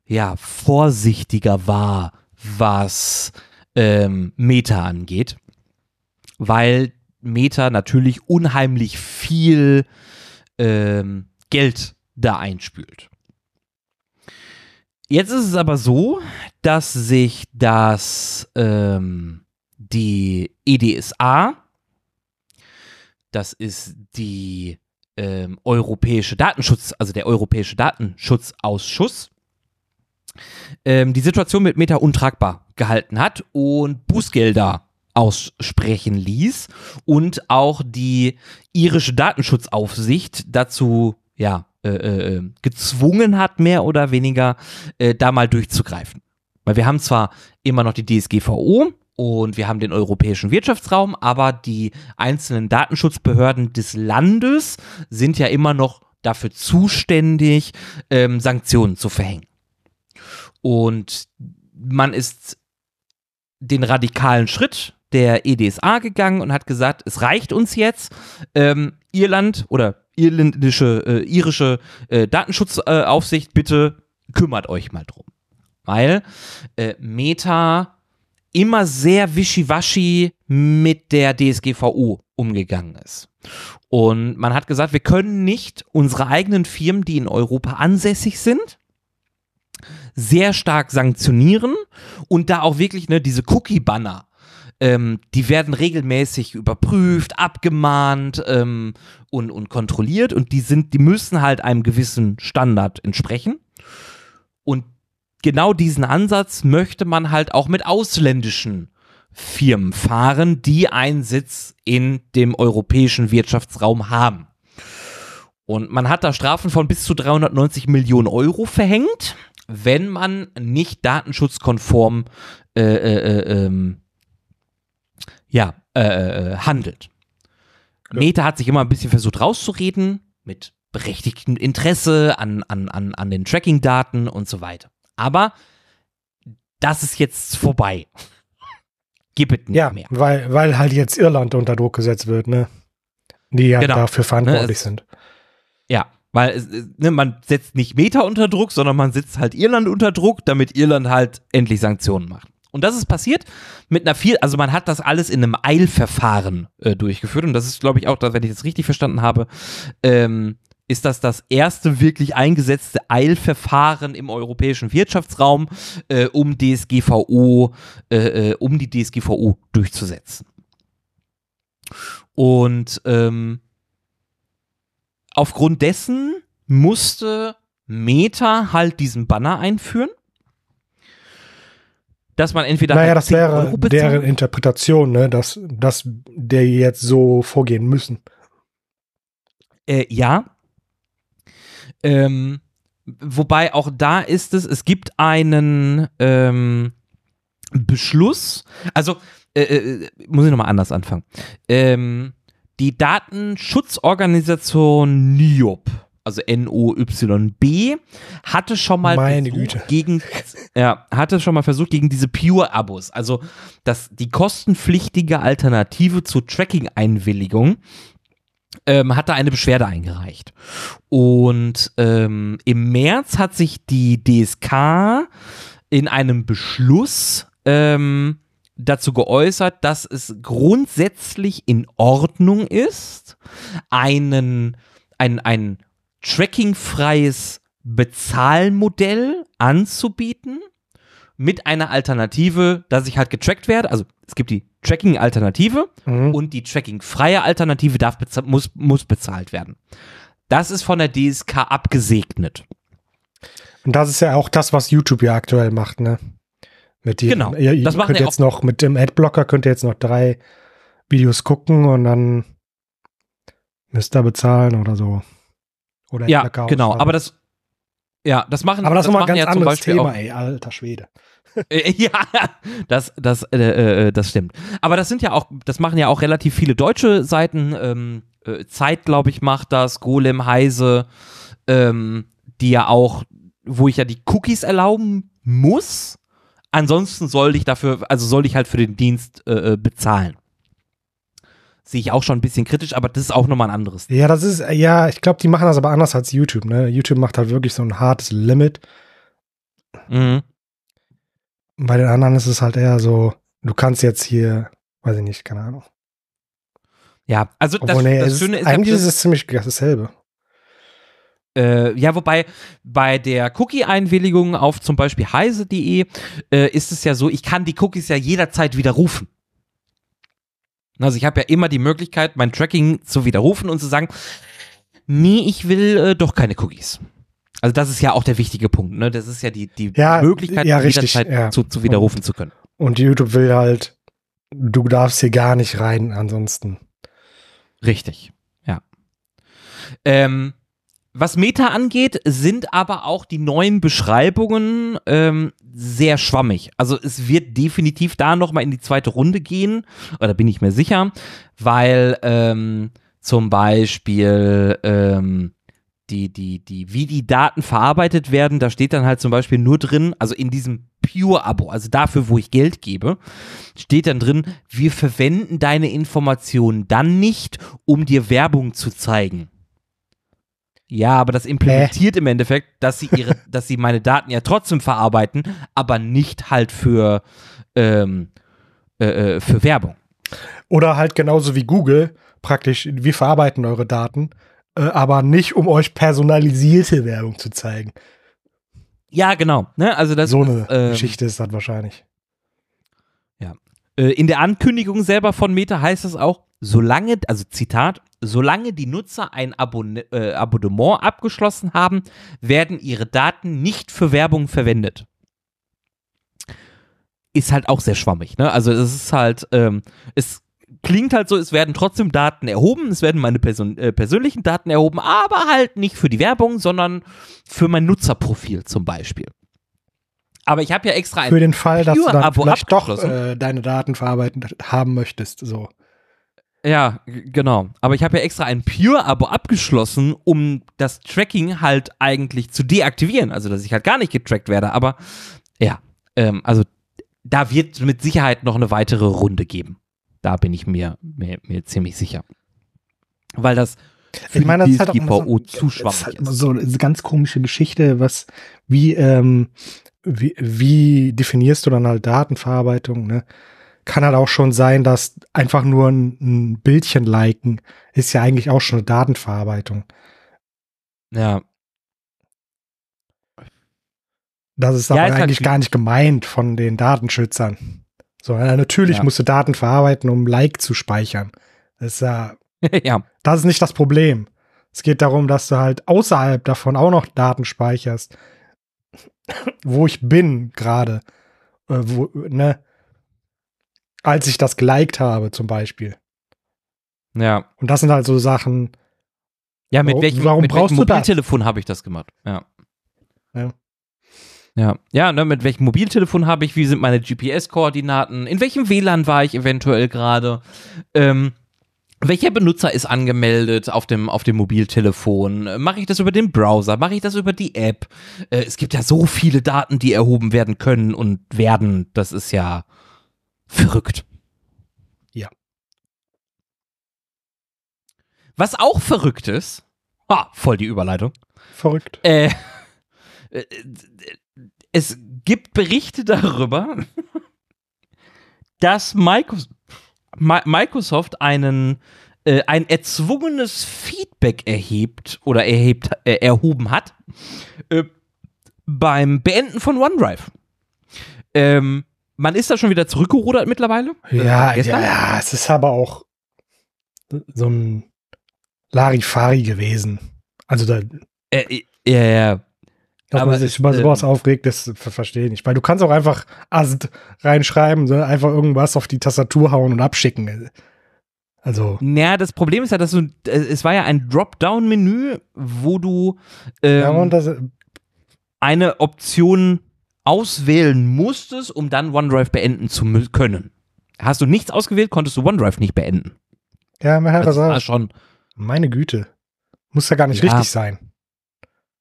ja, vorsichtiger war, was ähm, Meta angeht, weil Meta natürlich unheimlich viel ähm, Geld da einspült. Jetzt ist es aber so, dass sich das ähm, die EDSA, das ist die ähm, europäische Datenschutz, also der europäische Datenschutzausschuss, ähm, die Situation mit Meta untragbar gehalten hat und Bußgelder aussprechen ließ und auch die irische Datenschutzaufsicht dazu ja äh, äh, gezwungen hat, mehr oder weniger äh, da mal durchzugreifen. Weil wir haben zwar immer noch die DSGVO und wir haben den europäischen Wirtschaftsraum, aber die einzelnen Datenschutzbehörden des Landes sind ja immer noch dafür zuständig, ähm, Sanktionen zu verhängen. Und man ist den radikalen Schritt der EDSA gegangen und hat gesagt, es reicht uns jetzt. Ähm, Irland oder irländische, äh, irische äh, Datenschutzaufsicht, bitte kümmert euch mal drum. Weil äh, Meta immer sehr wischiwaschi mit der DSGVO umgegangen ist. Und man hat gesagt, wir können nicht unsere eigenen Firmen, die in Europa ansässig sind, sehr stark sanktionieren und da auch wirklich ne, diese Cookie-Banner, ähm, die werden regelmäßig überprüft, abgemahnt ähm, und, und kontrolliert und die sind, die müssen halt einem gewissen Standard entsprechen. Und genau diesen Ansatz möchte man halt auch mit ausländischen Firmen fahren, die einen Sitz in dem europäischen Wirtschaftsraum haben. Und man hat da Strafen von bis zu 390 Millionen Euro verhängt wenn man nicht datenschutzkonform äh, äh, äh ähm, ja, äh, äh, handelt. Ja. Meta hat sich immer ein bisschen versucht rauszureden mit berechtigtem Interesse an, an, an, an den Tracking-Daten und so weiter. Aber das ist jetzt vorbei. Gib es nicht ja, mehr. Weil, weil halt jetzt Irland unter Druck gesetzt wird, ne? Die ja genau. dafür verantwortlich ne, sind. Ja, weil ne, man setzt nicht Meta unter Druck, sondern man setzt halt Irland unter Druck, damit Irland halt endlich Sanktionen macht. Und das ist passiert mit einer viel, also man hat das alles in einem Eilverfahren äh, durchgeführt und das ist, glaube ich, auch, wenn ich das richtig verstanden habe, ähm, ist das das erste wirklich eingesetzte Eilverfahren im europäischen Wirtschaftsraum, äh, um DSGVO, äh, äh, um die DSGVO durchzusetzen. Und ähm, aufgrund dessen musste Meta halt diesen Banner einführen. Dass man entweder. Naja, halt das wäre deren Interpretation, ne? dass, dass der jetzt so vorgehen müssen. Äh, ja. Ähm, wobei auch da ist es, es gibt einen ähm, Beschluss. Also, äh, äh, muss ich nochmal anders anfangen. Ähm, die Datenschutzorganisation NIOB, also N-O-Y-B, hatte schon mal Meine Güte. gegen, ja, hatte schon mal versucht gegen diese Pure-Abos, also das, die kostenpflichtige Alternative zur Tracking-Einwilligung, ähm, hat da eine Beschwerde eingereicht. Und ähm, im März hat sich die DSK in einem Beschluss ähm, dazu geäußert, dass es grundsätzlich in Ordnung ist, einen, ein, ein trackingfreies Bezahlmodell anzubieten mit einer Alternative, dass ich halt getrackt werde. Also es gibt die Tracking-Alternative Mhm. und die Tracking-freie Alternative darf muss, muss bezahlt werden. Das ist von der DSK abgesegnet. Und das ist ja auch das, was YouTube ja aktuell macht, ne? Mit die, Genau. Ihr, ihr Das könnt jetzt noch mit dem Adblocker könnt ihr jetzt noch drei Videos gucken und dann müsst ihr bezahlen oder so. Oder Ja, Adblocker genau. ausschalten. Aber das, ja, das machen, aber das ist nochmal ein machen ganz ja zum anderes Beispiel Thema, auch, ey, alter Schwede. Äh, ja, das, das, äh, äh, das stimmt. Aber das sind ja auch, das machen ja auch relativ viele deutsche Seiten. Ähm, äh, Zeit, glaube ich, macht das, Golem, Heise, ähm, die ja auch, wo ich ja die Cookies erlauben muss. Ansonsten soll ich dafür, also soll ich halt für den Dienst äh, äh, bezahlen. Sehe ich auch schon ein bisschen kritisch, aber das ist auch nochmal ein anderes. Ja, das ist, ja, ich glaube, die machen das aber anders als YouTube, ne? YouTube macht halt wirklich so ein hartes Limit. Mhm. Bei den anderen ist es halt eher so, du kannst jetzt hier, weiß ich nicht, keine Ahnung. Ja, also das, Obwohl, nee, das Schöne ist, eigentlich das- ist es ziemlich dasselbe. Äh, ja, wobei bei der Cookie-Einwilligung auf zum Beispiel heise.de äh, ist es ja so, ich kann die Cookies ja jederzeit widerrufen. Also ich habe ja immer die Möglichkeit, mein Tracking zu widerrufen und zu sagen, nee, ich will äh, doch keine Cookies. Also das ist ja auch der wichtige Punkt, ne? Das ist ja die, die Ja, Möglichkeit, ja, richtig, jederzeit ja. zu, zu widerrufen zu können. Und YouTube will halt, du darfst hier gar nicht rein, ansonsten. Richtig, ja. Ähm, was Meta angeht, sind aber auch die neuen Beschreibungen ähm, sehr schwammig. Also es wird definitiv da nochmal in die zweite Runde gehen, oder bin ich mir sicher, weil ähm, zum Beispiel ähm, die, die, die, wie die Daten verarbeitet werden, da steht dann halt zum Beispiel nur drin, also in diesem Pure-Abo, also dafür, wo ich Geld gebe, steht dann drin, wir verwenden deine Informationen dann nicht, um dir Werbung zu zeigen. Ja, aber das implementiert im Endeffekt, dass sie ihre, dass sie meine Daten ja trotzdem verarbeiten, aber nicht halt für, ähm, äh, äh, für Werbung. Oder halt genauso wie Google, praktisch, wir verarbeiten eure Daten, äh, aber nicht, um euch personalisierte Werbung zu zeigen. Ja, genau. Ne? Also das so eine ähm, Geschichte ist das wahrscheinlich. Äh, in der Ankündigung selber von Meta heißt es auch, solange, also Zitat, solange die Nutzer ein Abonne äh, Abonnement abgeschlossen haben, werden ihre Daten nicht für Werbung verwendet. Ist halt auch sehr schwammig, ne? Also es ist halt, ähm, es klingt halt so, es werden trotzdem Daten erhoben, es werden meine Person äh, persönlichen Daten erhoben, aber halt nicht für die Werbung, sondern für mein Nutzerprofil zum Beispiel. Aber ich habe ja extra ein Für den Fall, dass du dann vielleicht doch äh, deine Daten verarbeitet haben möchtest. So. Ja, genau. Aber ich habe ja extra ein Pure-Abo abgeschlossen, um das Tracking halt eigentlich zu deaktivieren. Also, dass ich halt gar nicht getrackt werde. Aber ja, ähm, also da wird mit Sicherheit noch eine weitere Runde geben. Da bin ich mir, mir, mir ziemlich sicher. Weil das für Ich meine, das ist halt DSGVO so, ist halt so eine ganz komische Geschichte, was, wie, ähm, wie, wie definierst du dann halt Datenverarbeitung, ne? Kann halt auch schon sein, dass einfach nur ein, ein Bildchen liken ist ja eigentlich auch schon eine Datenverarbeitung. Ja, Das ist Ja, aber eigentlich gar nicht gemeint von den Datenschützern. So, ja, natürlich Ja. musst du Daten verarbeiten, um Like zu speichern. Das ist ja, ja, das ist nicht das Problem. Es geht darum, dass du halt außerhalb davon auch noch Daten speicherst. Wo ich bin gerade. Äh, wo, ne? Als ich das geliked habe, zum Beispiel. ja. Und das sind halt so Sachen. Ja, mit welchem, warum mit brauchst welchem? Mobiltelefon habe ich das gemacht? Ja. Ja. Ja, ja ne, mit welchem Mobiltelefon habe ich, wie sind meine GPS-Koordinaten, in welchem WLAN war ich eventuell gerade, ähm, welcher Benutzer ist angemeldet auf dem, auf dem Mobiltelefon? Mache ich das über den Browser? Mache ich das über die App? Äh, es gibt ja so viele Daten, die erhoben werden können und werden. Das ist ja verrückt. Ja. Was auch verrückt ist, ah, voll die Überleitung, Verrückt. äh, äh, es gibt Berichte darüber, dass Microsoft einen äh, ein erzwungenes Feedback erhebt oder erhebt, äh, erhoben hat äh, beim Beenden von OneDrive. Ähm, man ist da schon wieder zurückgerudert mittlerweile. Ja, ja, ja, es ist aber auch so ein Larifari gewesen. Also da. Äh, ja, ja. Dass aber man sich über sowas ähm, aufregt, das verstehe ich nicht. Weil du kannst auch einfach ASD reinschreiben, sondern einfach irgendwas auf die Tastatur hauen und abschicken. Also. Naja, das Problem ist ja, dass du, es war ja ein Dropdown-Menü, wo du ähm, ja, und das, eine Option auswählen musstest, um dann OneDrive beenden zu können. Hast du nichts ausgewählt, konntest du OneDrive nicht beenden. Ja, mein Herr, das war schon. Meine Güte. Muss ja gar nicht ja. richtig sein.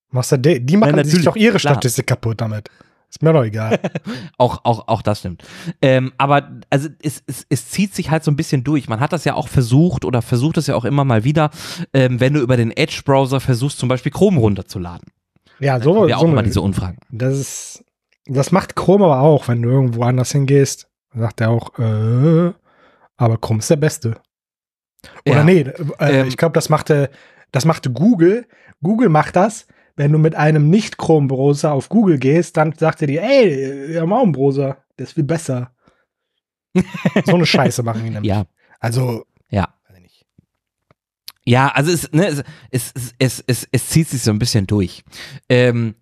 Machst du, die, die machen ja, sich doch ihre klar. Statistik kaputt damit. Ist mir doch egal. auch, auch, auch das stimmt. Ähm, aber also es, es, es zieht sich halt so ein bisschen durch. Man hat das ja auch versucht oder versucht es ja auch immer mal wieder, ähm, wenn du über den Edge-Browser versuchst, zum Beispiel Chrome runterzuladen. Ja, so. Ja, auch so immer diese Unfragen. Das ist, das macht Chrome aber auch, wenn du irgendwo anders hingehst. Sagt er auch, äh, aber Chrome ist der Beste. Oder ja. nee, äh, ähm, ich glaube, das machte, das machte Google. Google macht das, wenn du mit einem Nicht-Chrome-Browser auf Google gehst, dann sagt er dir, ey, wir haben auch einen Browser, der ist viel besser. so eine Scheiße machen die nämlich. Ja. Also, ja. Ja, also es, ne, es, es, es, es, es zieht sich so ein bisschen durch. Ähm,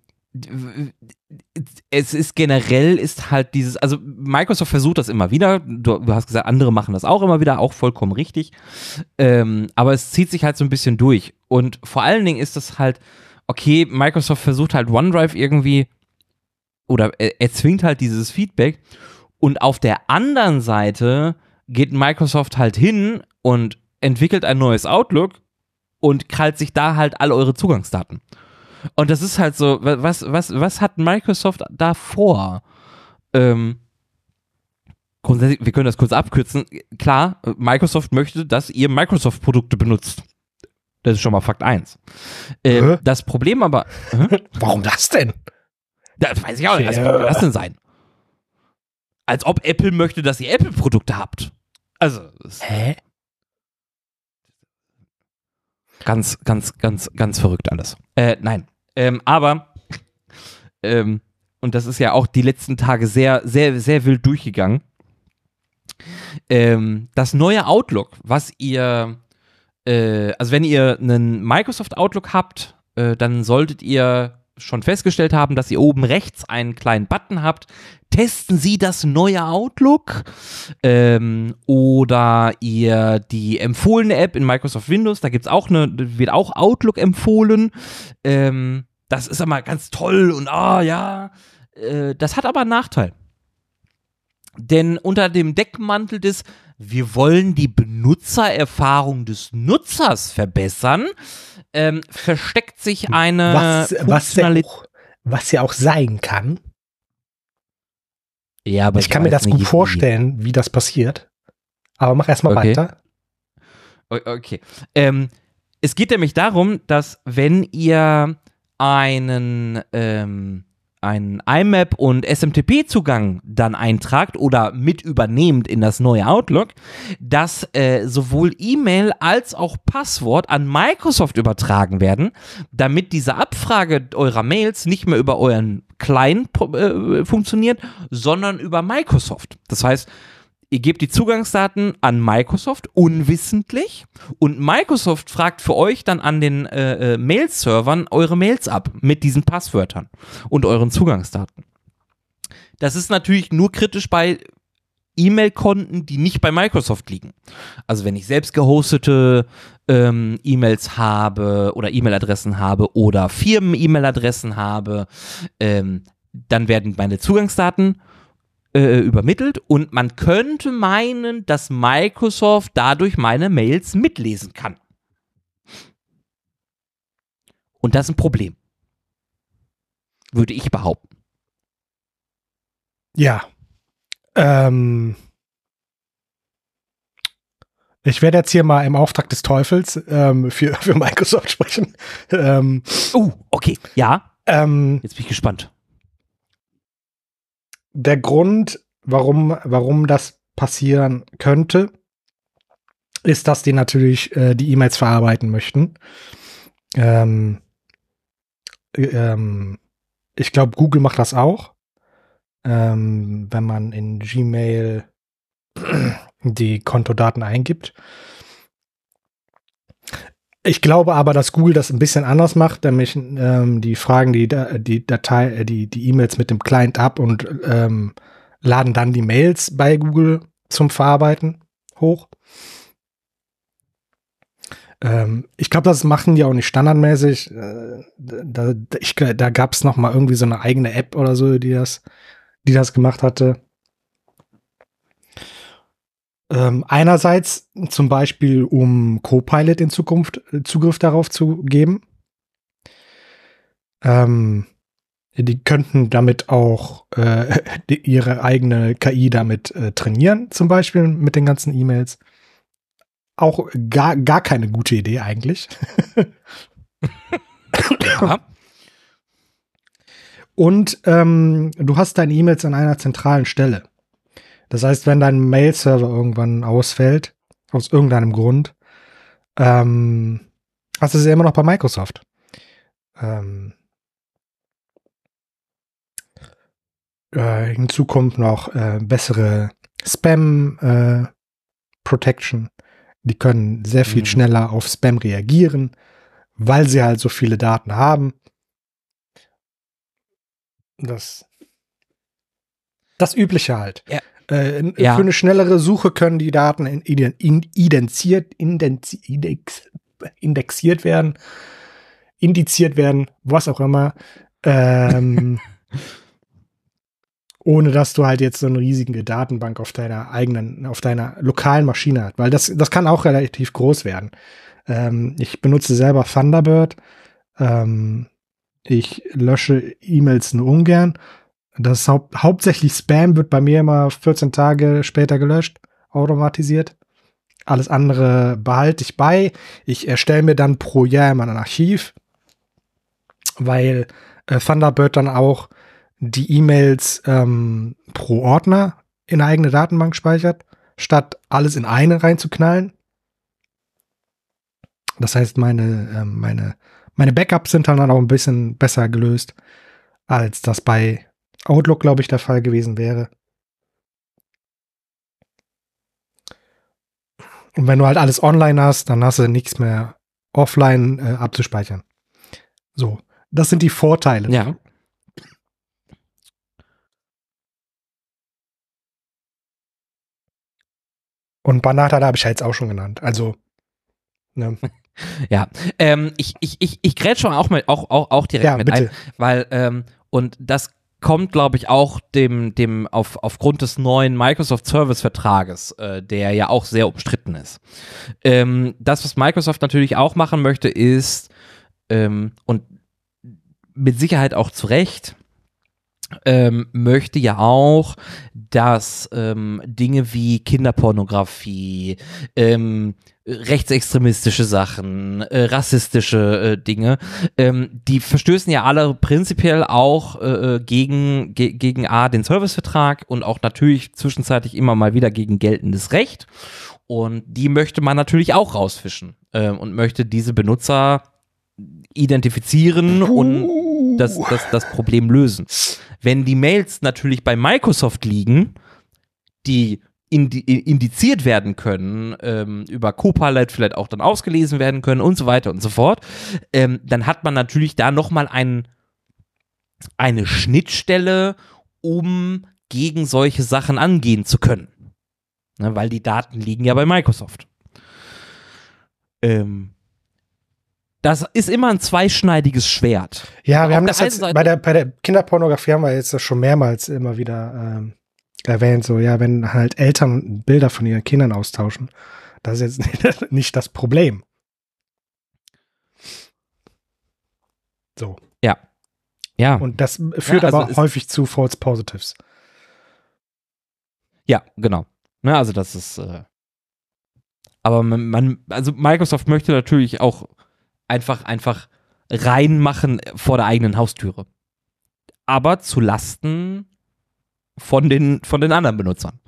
es ist generell ist halt dieses, also Microsoft versucht das immer wieder. Du, du hast gesagt, andere machen das auch immer wieder, auch vollkommen richtig. Ähm, aber es zieht sich halt so ein bisschen durch. Und vor allen Dingen ist das halt, okay, Microsoft versucht halt OneDrive irgendwie oder erzwingt halt dieses Feedback. Und auf der anderen Seite geht Microsoft halt hin und entwickelt ein neues Outlook und krallt sich da halt all eure Zugangsdaten. Und das ist halt so, was, was, was hat Microsoft da vor? Ähm, grundsätzlich, wir können das kurz abkürzen. Klar, Microsoft möchte, dass ihr Microsoft-Produkte benutzt. Das ist schon mal Fakt 1. Ähm, das Problem aber. Warum das denn? Das weiß ich auch nicht. Was soll das denn sein? Als ob Apple möchte, dass ihr Apple-Produkte habt. Also. Hä? Ganz, ganz, ganz, ganz verrückt alles. Äh, nein. Ähm, aber, ähm, und das ist ja auch die letzten Tage sehr, sehr, sehr wild durchgegangen. Ähm, das neue Outlook, was ihr, äh, also wenn ihr einen Microsoft Outlook habt, äh, dann solltet ihr schon festgestellt haben, dass ihr oben rechts einen kleinen Button habt. Testen Sie das neue Outlook ähm, oder ihr die empfohlene App in Microsoft Windows. Da gibt's auch eine, wird auch Outlook empfohlen. Ähm, das ist aber ganz toll und ah ja. Äh, das hat aber einen Nachteil. Denn unter dem Deckmantel des wir wollen die Benutzererfahrung des Nutzers verbessern, ähm, versteckt sich eine was, was, ja auch, was ja auch sein kann. Ja, aber ich, ich kann mir das gut vorstellen, wie. wie das passiert. Aber mach erstmal okay. weiter. Okay. Ähm, es geht nämlich darum, dass wenn ihr einen ähm, einen IMAP und SMTP-Zugang dann eintragt oder mit übernehmt in das neue Outlook, dass äh, sowohl E-Mail als auch Passwort an Microsoft übertragen werden, damit diese Abfrage eurer Mails nicht mehr über euren Client äh, funktioniert, sondern über Microsoft. Das heißt, ihr gebt die Zugangsdaten an Microsoft unwissentlich und Microsoft fragt für euch dann an den äh, äh, Mail-Servern eure Mails ab mit diesen Passwörtern und euren Zugangsdaten. Das ist natürlich nur kritisch bei E-Mail-Konten, die nicht bei Microsoft liegen. Also wenn ich selbst gehostete ähm, E-Mails habe oder E-Mail-Adressen habe oder Firmen-E-Mail-Adressen habe, ähm, dann werden meine Zugangsdaten äh, übermittelt und man könnte meinen, dass Microsoft dadurch meine Mails mitlesen kann. Und das ist ein Problem. Würde ich behaupten. Ja. Ähm, ich werde jetzt hier mal im Auftrag des Teufels ähm, für, für Microsoft sprechen. Ähm, uh, okay, ja. Ähm, jetzt bin ich gespannt der Grund, warum, warum das passieren könnte, ist, dass die natürlich äh, die E-Mails verarbeiten möchten. Ähm, ähm, ich glaube, Google macht das auch. Ähm, wenn man in Gmail die Kontodaten eingibt. Ich glaube aber, dass Google das ein bisschen anders macht, nämlich ähm, die fragen die, die Datei, äh, die die E-Mails mit dem Client ab und ähm, laden dann die Mails bei Google zum Verarbeiten hoch. Ähm, ich glaube, das machen die auch nicht standardmäßig. Äh, da da gab es noch mal irgendwie so eine eigene App oder so, die das, die das gemacht hatte. Ähm, einerseits zum Beispiel, um Copilot in Zukunft äh, Zugriff darauf zu geben. Ähm, die könnten damit auch äh, die, ihre eigene KI damit äh, trainieren, zum Beispiel mit den ganzen E-Mails. Auch gar, gar keine gute Idee eigentlich. ja. Und ähm, du hast deine E-Mails an einer zentralen Stelle. Das heißt, wenn dein Mail-Server irgendwann ausfällt, aus irgendeinem Grund, ähm, hast du sie immer noch bei Microsoft. Ähm, äh, hinzu kommt noch äh, bessere Spam äh, Protection. Die können sehr viel mhm. schneller auf Spam reagieren, weil sie halt so viele Daten haben. Das, das Übliche halt. Ja. Äh, ja. Für eine schnellere Suche können die Daten identiziert, indexiert werden, indiziert werden, was auch immer. Ähm, ohne dass du halt jetzt so eine riesige Datenbank auf deiner eigenen, auf deiner lokalen Maschine hast. Weil das, das kann auch relativ groß werden. Ähm, ich benutze selber Thunderbird. Ähm, ich lösche E-Mails nur ungern das hau hauptsächlich Spam wird bei mir immer 14 Tage später gelöscht, automatisiert. Alles andere behalte ich bei. Ich erstelle mir dann pro Jahr immer ein Archiv, weil äh, Thunderbird dann auch die E-Mails ähm, pro Ordner in eine eigene Datenbank speichert, statt alles in eine reinzuknallen. Das heißt, meine, äh, meine, meine Backups sind dann auch ein bisschen besser gelöst, als das bei Outlook, glaube ich, der Fall gewesen wäre. Und wenn du halt alles online hast, dann hast du nichts mehr offline äh, abzuspeichern. So, das sind die Vorteile. Ja. Und Nachteile habe ich jetzt auch schon genannt. Also, ne. Ja, ähm, ich, ich, ich, ich grätsche schon auch, mit, auch, auch, auch direkt ja, mit bitte. ein, weil, ähm, und das kommt, glaube ich, auch dem, dem auf, aufgrund des neuen Microsoft Service Vertrages, äh, der ja auch sehr umstritten ist. Ähm, das, was Microsoft natürlich auch machen möchte, ist, ähm, und mit Sicherheit auch zu Recht, ähm, möchte ja auch, dass ähm, Dinge wie Kinderpornografie, ähm, rechtsextremistische Sachen, äh, rassistische äh, Dinge, ähm, die verstößen ja alle prinzipiell auch äh, äh, gegen, ge gegen A, den Servicevertrag und auch natürlich zwischenzeitlich immer mal wieder gegen geltendes Recht. Und die möchte man natürlich auch rausfischen ähm, und möchte diese Benutzer identifizieren und das, das, das Problem lösen. Wenn die Mails natürlich bei Microsoft liegen, die indiziert werden können, ähm, über Copilot vielleicht auch dann ausgelesen werden können und so weiter und so fort, ähm, dann hat man natürlich da nochmal ein, eine Schnittstelle, um gegen solche Sachen angehen zu können. Ne, weil die Daten liegen ja bei Microsoft. Ähm, das ist immer ein zweischneidiges Schwert. Ja, wir haben das jetzt bei der, bei der Kinderpornografie haben wir jetzt schon mehrmals immer wieder ähm, erwähnt, so, ja, wenn halt Eltern Bilder von ihren Kindern austauschen, das ist jetzt nicht das Problem. So. Ja. Ja. Und das führt ja, also aber häufig zu False Positives. Ja, genau. Ne, also das ist, äh, aber man, man, also Microsoft möchte natürlich auch einfach, einfach reinmachen vor der eigenen Haustüre. Aber zu Lasten von den, von den anderen Benutzern.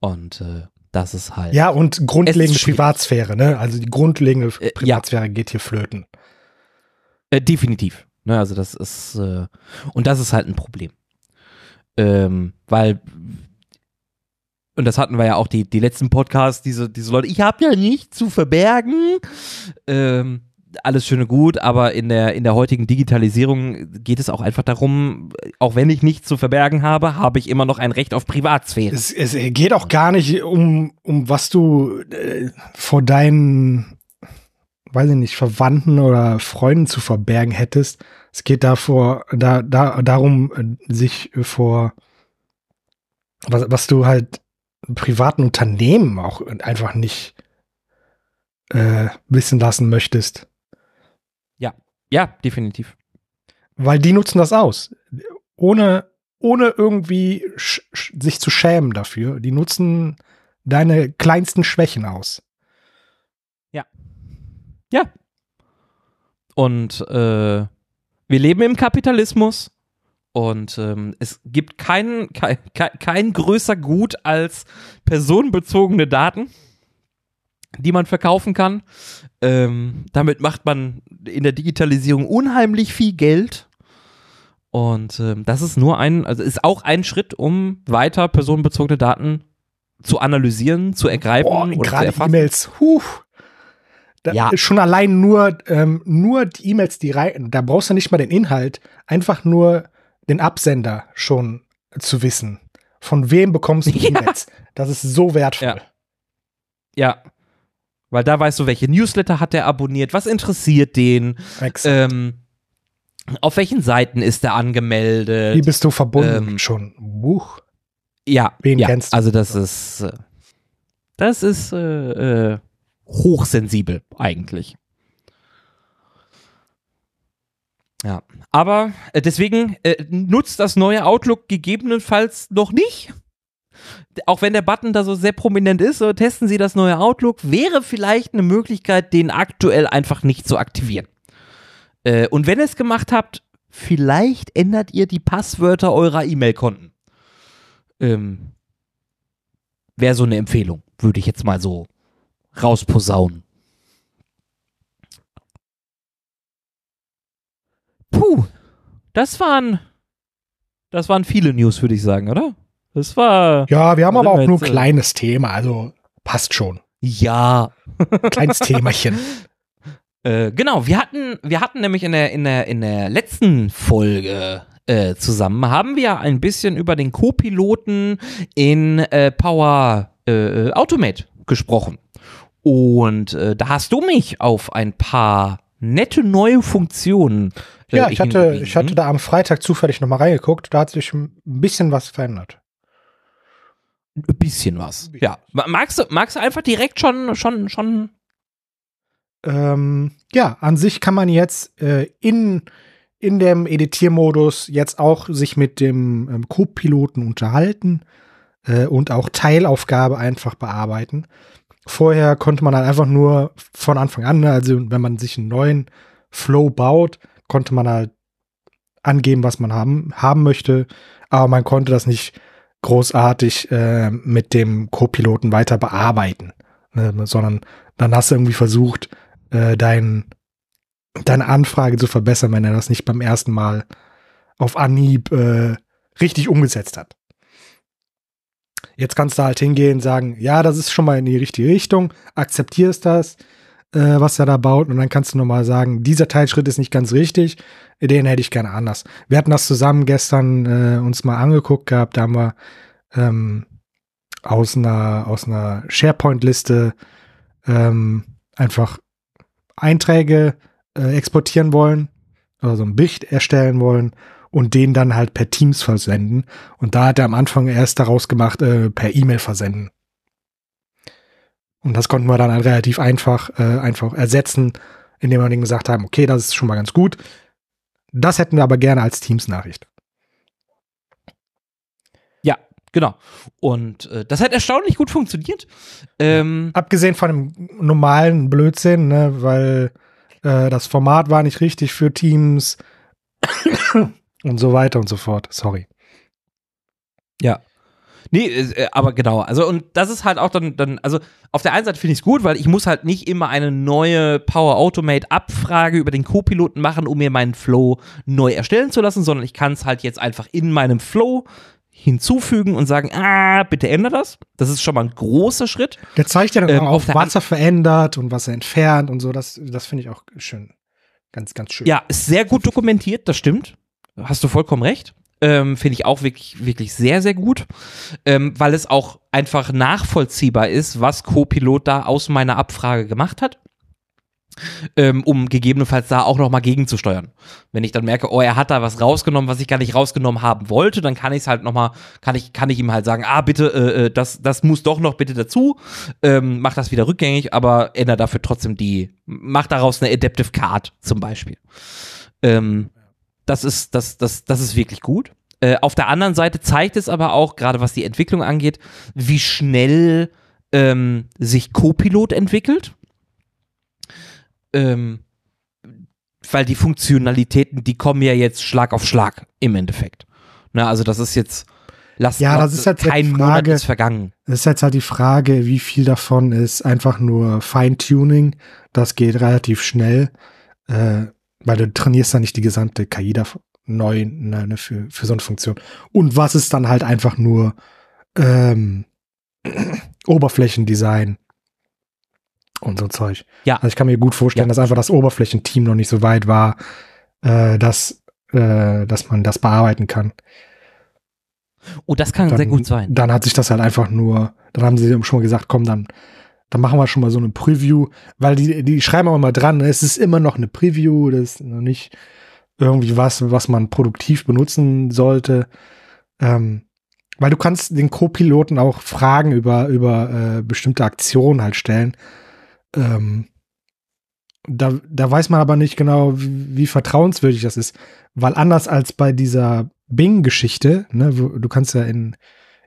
Und äh, das ist halt. Ja, und grundlegende. Privatsphäre, ne? Also die grundlegende Äh, ja. Privatsphäre geht hier flöten. Äh, definitiv. Ne, also das ist äh, und das ist halt ein Problem. Ähm, weil und das hatten wir ja auch die, die letzten Podcasts, diese, diese Leute, ich habe ja nichts zu verbergen. Ähm, alles schön und gut, aber in der, in der heutigen Digitalisierung geht es auch einfach darum, auch wenn ich nichts zu verbergen habe, habe ich immer noch ein Recht auf Privatsphäre. Es, es geht auch gar nicht um, um was du äh, vor deinen, weiß ich nicht, Verwandten oder Freunden zu verbergen hättest. Es geht davor, da, da, darum, äh, sich vor, was, was du halt privaten Unternehmen auch einfach nicht äh, wissen lassen möchtest. Ja, definitiv. Weil die nutzen das aus. Ohne, ohne irgendwie sich zu schämen dafür. Die nutzen deine kleinsten Schwächen aus. Ja. Und äh, wir leben im Kapitalismus und ähm, es gibt kein, kein, kein größer Gut als personenbezogene Daten, die man verkaufen kann. Ähm, damit macht man in der Digitalisierung unheimlich viel Geld. Und ähm, das ist nur ein, also ist auch ein Schritt, um weiter personenbezogene Daten zu analysieren, zu ergreifen gerade. E-Mails. Huh. Da Ja. schon allein nur, ähm, nur die E-Mails, die rein, da brauchst du nicht mal den Inhalt, einfach nur den Absender schon zu wissen. Von wem bekommst du die Ja. E-Mails? Das ist so wertvoll. Ja. Ja. Weil da weißt du, welche Newsletter hat er abonniert, was interessiert den, ähm, auf welchen Seiten ist er Wie angemeldet. bist du verbunden ähm, schon? Wuch. ja, wen ja, kennst du? also das ist, äh, das ist äh, äh, hochsensibel eigentlich. Ja, aber äh, deswegen äh, nutzt das neue Outlook gegebenenfalls noch nicht. Auch wenn der Button da so sehr prominent ist, so testen Sie das neue Outlook, wäre vielleicht eine Möglichkeit, den aktuell einfach nicht zu aktivieren. Äh, und wenn ihr es gemacht habt, vielleicht ändert ihr die Passwörter eurer E-Mail-Konten. Ähm, wäre so eine Empfehlung, würde ich jetzt mal so rausposaunen. Puh, das waren, das waren viele News, würde ich sagen, oder? Das war, Ja, wir haben aber auch nur ein äh, kleines Thema, also passt schon. ja, Kleines Themachen. Äh, genau, wir hatten, wir hatten nämlich in der, in der, in der letzten Folge äh, zusammen, haben wir ein bisschen über den Co-Piloten in äh, Power äh, Automate gesprochen. Und äh, da hast du mich auf ein paar nette neue Funktionen. Äh, Ja, ich hatte, ich hatte da am Freitag zufällig nochmal reingeguckt, da hat sich ein bisschen was verändert. ein bisschen was. Ja. Ma- Magst du, magst du einfach direkt schon, schon, schon. Ähm, ja, an sich kann man jetzt äh, in, in dem Editiermodus jetzt auch sich mit dem ähm, Co-Piloten unterhalten äh, und auch Teilaufgabe einfach bearbeiten. Vorher konnte man halt einfach nur von Anfang an, ne, also wenn man sich einen neuen Flow baut, konnte man halt angeben, was man haben, haben möchte, aber man konnte das nicht großartig äh, mit dem Co-Piloten weiter bearbeiten, ne, sondern dann hast du irgendwie versucht, äh, dein, deine Anfrage zu verbessern, wenn er das nicht beim ersten Mal auf Anhieb äh, richtig umgesetzt hat. Jetzt kannst du halt hingehen und sagen, ja, das ist schon mal in die richtige Richtung, akzeptierst das, äh, was er da baut, und dann kannst du nochmal sagen, dieser Teilschritt ist nicht ganz richtig, den hätte ich gerne anders. Wir hatten das zusammen gestern äh, uns mal angeguckt gehabt, da haben wir ähm, aus einer, aus einer SharePoint-Liste ähm, einfach Einträge äh, exportieren wollen, oder so einen Bericht erstellen wollen und den dann halt per Teams versenden. Und da hat er am Anfang erst daraus gemacht, äh, per E-Mail versenden. Und das konnten wir dann halt relativ einfach, äh, einfach ersetzen, indem wir denen gesagt haben, okay, das ist schon mal ganz gut. Das hätten wir aber gerne als Teams-Nachricht. Ja, genau. Und äh, das hat erstaunlich gut funktioniert. Ähm, Abgesehen von dem normalen Blödsinn, ne, weil äh, das Format war nicht richtig für Teams und so weiter und so fort. Sorry. Ja. Nee, äh, aber genau. Also, und das ist halt auch dann, dann also auf der einen Seite finde ich es gut, weil ich muss halt nicht immer eine neue Power Automate Abfrage über den Co-Piloten machen, um mir meinen Flow neu erstellen zu lassen, sondern ich kann es halt jetzt einfach in meinem Flow hinzufügen und sagen, ah, bitte ändere das. Das ist schon mal ein großer Schritt. Der zeigt ja dann ähm, auch, was er verändert und was er entfernt und so. Das, das finde ich auch schön. Ganz, ganz schön. Ja, ist sehr gut dokumentiert, das stimmt. Hast du vollkommen recht. Ähm, Finde ich auch wirklich, wirklich sehr, sehr gut, ähm, weil es auch einfach nachvollziehbar ist, was Co-Pilot da aus meiner Abfrage gemacht hat. Ähm, um gegebenenfalls da auch nochmal gegenzusteuern. Wenn ich dann merke, oh, er hat da was rausgenommen, was ich gar nicht rausgenommen haben wollte, dann kann ich es halt nochmal, kann ich, kann ich ihm halt sagen, ah, bitte, äh, äh, das, das muss doch noch bitte dazu, ähm, mach das wieder rückgängig, aber ändere dafür trotzdem die, mach daraus eine Adaptive Card zum Beispiel. Ähm, das ist, das, das, das ist wirklich gut. Äh, auf der anderen Seite zeigt es aber auch, gerade was die Entwicklung angeht, wie schnell ähm, sich Copilot entwickelt. Ähm, weil die Funktionalitäten, die kommen ja jetzt Schlag auf Schlag im Endeffekt. Na, also das ist jetzt, lass ja, das ist jetzt kein Frage, Monat ist vergangen. Das ist jetzt halt die Frage, wie viel davon ist einfach nur Feintuning. Das geht relativ schnell. Äh, weil du trainierst dann nicht die gesamte KI da neu ne, ne, für, für so eine Funktion. Und was ist dann halt einfach nur ähm, Oberflächendesign und so Zeug. Ja. Also ich kann mir gut vorstellen, ja. dass einfach das Oberflächenteam noch nicht so weit war, äh, dass, äh, dass man das bearbeiten kann. Oh, das kann dann, sehr gut sein. Dann hat sich das halt einfach nur, dann haben sie schon mal gesagt, komm, dann dann machen wir schon mal so eine Preview, weil die, die schreiben auch immer dran, es ist immer noch eine Preview, das ist noch nicht irgendwie was, was man produktiv benutzen sollte. Ähm, weil du kannst den Co-Piloten auch Fragen über, über äh, bestimmte Aktionen halt stellen. Ähm, da, da weiß man aber nicht genau, wie, wie, vertrauenswürdig das ist. Weil anders als bei dieser Bing-Geschichte, ne, du kannst ja in,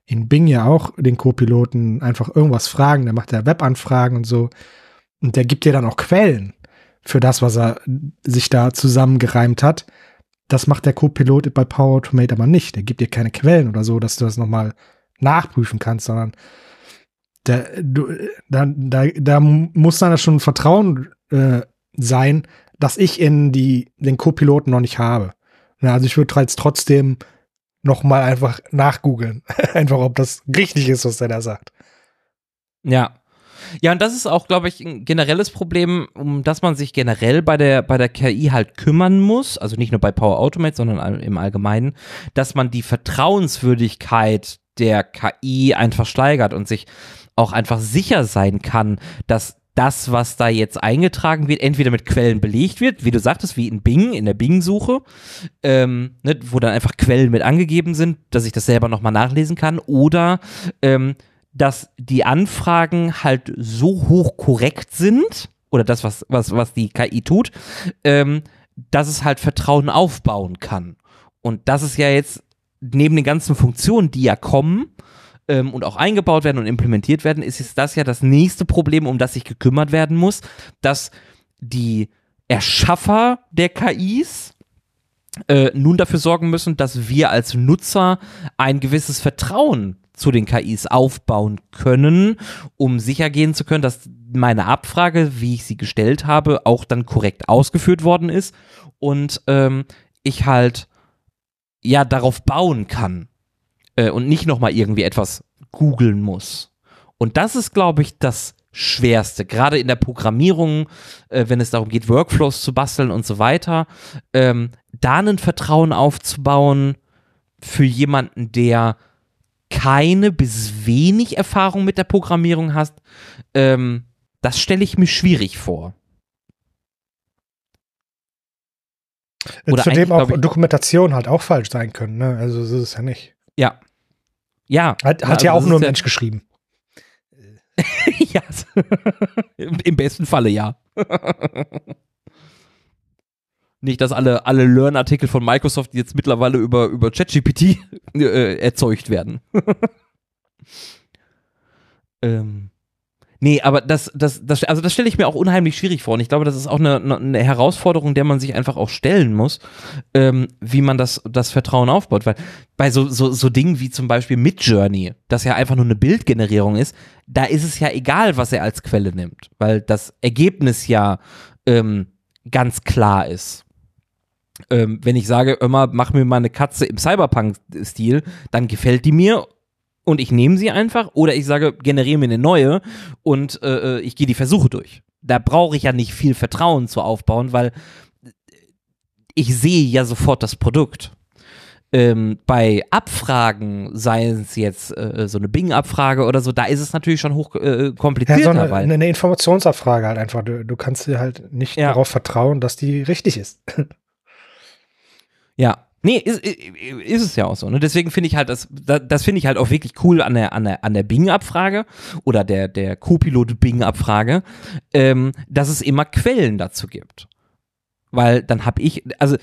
in Bing ja auch den Co-Piloten einfach irgendwas fragen, der macht ja Webanfragen und so. Und der gibt dir dann auch Quellen für das, was er sich da zusammengereimt hat. Das macht der Co-Pilot bei Power Automate aber nicht. Der gibt dir keine Quellen oder so, dass du das nochmal nachprüfen kannst, sondern der, du, da, da, da muss dann schon Vertrauen äh, sein, dass ich in die, den Co-Piloten noch nicht habe. Ja, also ich würde jetzt trotzdem noch mal einfach nachgoogeln. einfach, ob das richtig ist, was der da sagt. Ja. Ja, und das ist auch, glaube ich, ein generelles Problem, um das man sich generell bei der, bei der KI halt kümmern muss, also nicht nur bei Power Automate, sondern im Allgemeinen, dass man die Vertrauenswürdigkeit der KI einfach steigert und sich auch einfach sicher sein kann, dass das, was da jetzt eingetragen wird, entweder mit Quellen belegt wird, wie du sagtest, wie in Bing, in der Bing-Suche, ähm, ne, wo dann einfach Quellen mit angegeben sind, dass ich das selber nochmal nachlesen kann, oder ähm, dass die Anfragen halt so hoch korrekt sind, oder das, was, was, was die KI tut, ähm, dass es halt Vertrauen aufbauen kann. Und das ist ja jetzt neben den ganzen Funktionen, die ja kommen, ähm, und auch eingebaut werden und implementiert werden, ist jetzt das ja das nächste Problem, um das sich gekümmert werden muss, dass die Erschaffer der KIs äh, nun dafür sorgen müssen, dass wir als Nutzer ein gewisses Vertrauen zu den KIs aufbauen können, um sicher gehen zu können, dass meine Abfrage, wie ich sie gestellt habe, auch dann korrekt ausgeführt worden ist und ähm, ich halt ja darauf bauen kann äh, und nicht nochmal irgendwie etwas googeln muss. Und das ist, glaube ich, das Schwerste, gerade in der Programmierung, äh, wenn es darum geht, Workflows zu basteln und so weiter, ähm, da ein Vertrauen aufzubauen für jemanden, der keine bis wenig Erfahrung mit der Programmierung hat, ähm, das stelle ich mir schwierig vor. Oder Zudem auch Dokumentation halt auch falsch sein können, ne? Also so ist es ja nicht. Ja, ja. Hat, hat ja, ja auch nur ein Mensch geschrieben. ja. Im besten Falle ja. Nicht, dass alle, alle Learn-Artikel von Microsoft jetzt mittlerweile über, über ChatGPT äh, erzeugt werden. ähm, Nee, aber das, das, das, also das stelle ich mir auch unheimlich schwierig vor. Und ich glaube, das ist auch eine, eine Herausforderung, der man sich einfach auch stellen muss, ähm, wie man das, das Vertrauen aufbaut. Weil bei so, so, so Dingen wie zum Beispiel Midjourney, das ja einfach nur eine Bildgenerierung ist, da ist es ja egal, was er als Quelle nimmt, weil das Ergebnis ja ähm, ganz klar ist. Ähm, wenn ich sage, immer mach mir mal eine Katze im Cyberpunk-Stil, dann gefällt die mir und ich nehme sie einfach oder ich sage, generiere mir eine neue und äh, äh ich gehe die Versuche durch. Da brauche ich ja nicht viel Vertrauen zu aufbauen, weil ich sehe ja sofort das Produkt. Ähm, bei Abfragen, seien es jetzt äh, so eine Bing-Abfrage oder so, da ist es natürlich schon hoch äh, komplizierter. Ja, so eine, weil eine Informationsabfrage halt einfach. Du, du kannst dir halt nicht ja. darauf vertrauen, dass die richtig ist. ja, Nee, ist, ist es ja auch so. Ne? Deswegen finde ich halt, das, das finde ich halt auch wirklich cool an der, an der, an der Bing-Abfrage oder der, der Co-Pilot-Bing-Abfrage, ähm, dass es immer Quellen dazu gibt. Weil dann habe ich, also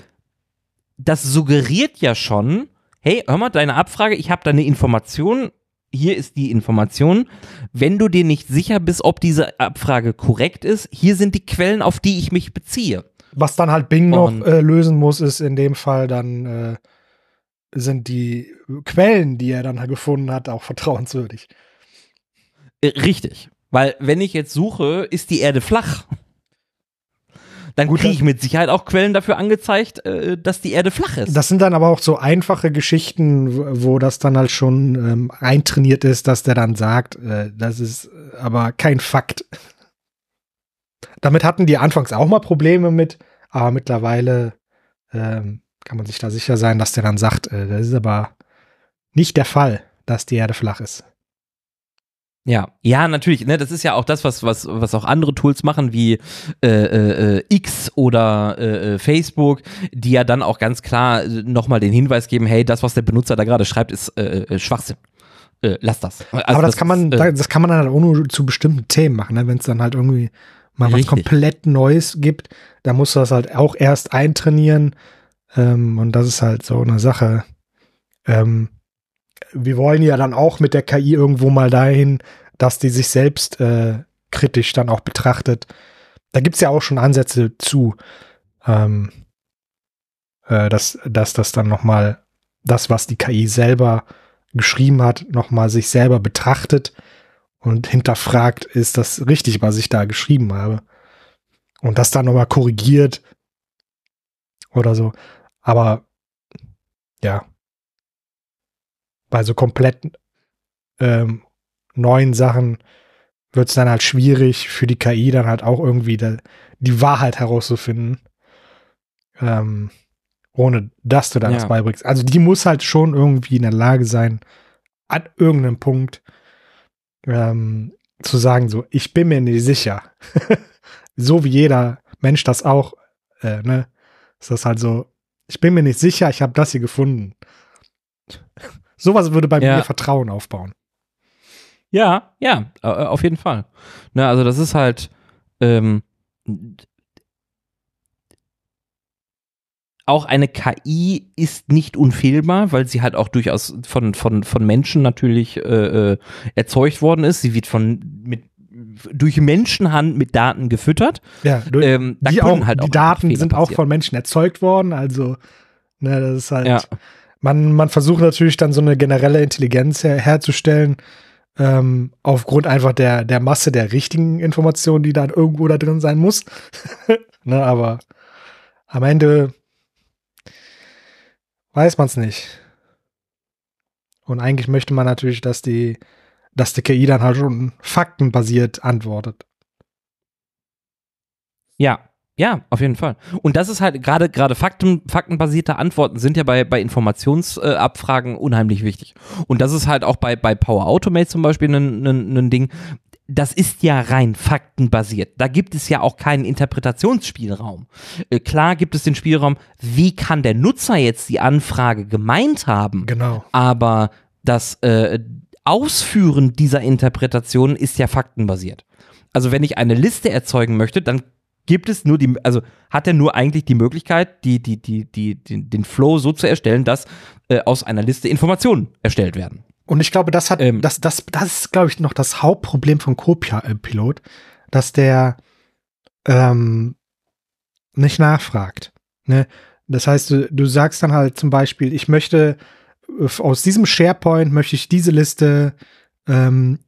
das suggeriert ja schon, hey, hör mal, deine Abfrage, ich habe da eine Information, hier ist die Information. Wenn du dir nicht sicher bist, ob diese Abfrage korrekt ist, hier sind die Quellen, auf die ich mich beziehe. Was dann halt Bing noch äh, lösen muss, ist in dem Fall dann äh, sind die Quellen, die er dann halt gefunden hat, auch vertrauenswürdig. Äh, richtig. Weil wenn ich jetzt suche, ist die Erde flach, dann kriege ich mit Sicherheit auch Quellen dafür angezeigt, äh, dass die Erde flach ist. Das sind dann aber auch so einfache Geschichten, wo das dann halt schon ähm, eintrainiert ist, dass der dann sagt, äh, das ist aber kein Fakt. Damit hatten die anfangs auch mal Probleme mit, aber mittlerweile ähm, kann man sich da sicher sein, dass der dann sagt, äh, das ist aber nicht der Fall, dass die Erde flach ist. Ja, ja, natürlich. Ne, das ist ja auch das, was was was auch andere Tools machen, wie äh, äh, äh X oder äh, äh, Facebook, die ja dann auch ganz klar nochmal den Hinweis geben: Hey, das, was der Benutzer da gerade schreibt, ist äh, Schwachsinn. lass das. Also Aber das, das kann man, ist, das kann man dann halt auch nur zu bestimmten Themen machen, ne? wenn es dann halt irgendwie mal Richtig. was komplett Neues gibt, da musst du das halt auch erst eintrainieren. Ähm, und das ist halt so eine Sache. Ähm, wir wollen ja dann auch mit der KI irgendwo mal dahin, dass die sich selbst äh, kritisch dann auch betrachtet. Da gibt's ja auch schon Ansätze zu, ähm, äh, dass, dass das dann nochmal das, was die KI selber geschrieben hat, nochmal sich selber betrachtet und hinterfragt, ist das richtig, was ich da geschrieben habe. Und das dann nochmal korrigiert oder so. Aber ja, bei so komplett ähm, neuen Sachen wird es dann halt schwierig für die KI dann halt auch irgendwie da, die Wahrheit herauszufinden. Ähm, ohne dass du da ja. was beibringst. Also die muss halt schon irgendwie in der Lage sein, an irgendeinem Punkt ähm, zu sagen, so, ich bin mir nicht sicher. so wie jeder Mensch das auch, äh, ne, ist das halt so, ich bin mir nicht sicher, ich habe das hier gefunden. Sowas würde bei ja. mir Vertrauen aufbauen. Ja, ja, auf jeden Fall. Ne, also das ist halt, ähm, auch eine KI ist nicht unfehlbar, weil sie halt auch durchaus von, von, von Menschen natürlich äh, äh, erzeugt worden ist. Sie wird von mit durch Menschenhand mit Daten gefüttert. Ja, durch, ähm, die, auch, halt die Daten sind auch von Menschen erzeugt worden. Also, ne, das ist halt. Ja. Man, man versucht natürlich dann so eine generelle Intelligenz her, herzustellen, ähm, aufgrund einfach der, der Masse der richtigen Informationen, die dann irgendwo da drin sein muss. ne, aber am Ende weiß man es nicht. Und eigentlich möchte man natürlich, dass die, dass die KI dann halt schon faktenbasiert antwortet. Ja, ja, auf jeden Fall. Und das ist halt gerade gerade Fakten, faktenbasierte Antworten sind ja bei, bei Informationsabfragen äh, unheimlich wichtig. Und das ist halt auch bei, bei Power Automate zum Beispiel ein, ein, ein Ding, das ist ja rein faktenbasiert. Da gibt es ja auch keinen Interpretationsspielraum. Äh, klar gibt es den Spielraum, wie kann der Nutzer jetzt die Anfrage gemeint haben? Genau. Aber das äh, Ausführen dieser Interpretation ist ja faktenbasiert. Also wenn ich eine Liste erzeugen möchte, dann gibt es nur die, also hat er nur eigentlich die Möglichkeit, die, die, die, die, den Flow so zu erstellen, dass äh, aus einer Liste Informationen erstellt werden. Und ich glaube, das hat, Ähm. das, das, das ist, glaube ich, noch das Hauptproblem von Co-Pilot, dass der ähm, nicht nachfragt. Ne? Das heißt, du, du sagst dann halt zum Beispiel, ich möchte äh, aus diesem SharePoint möchte ich diese Liste ähm,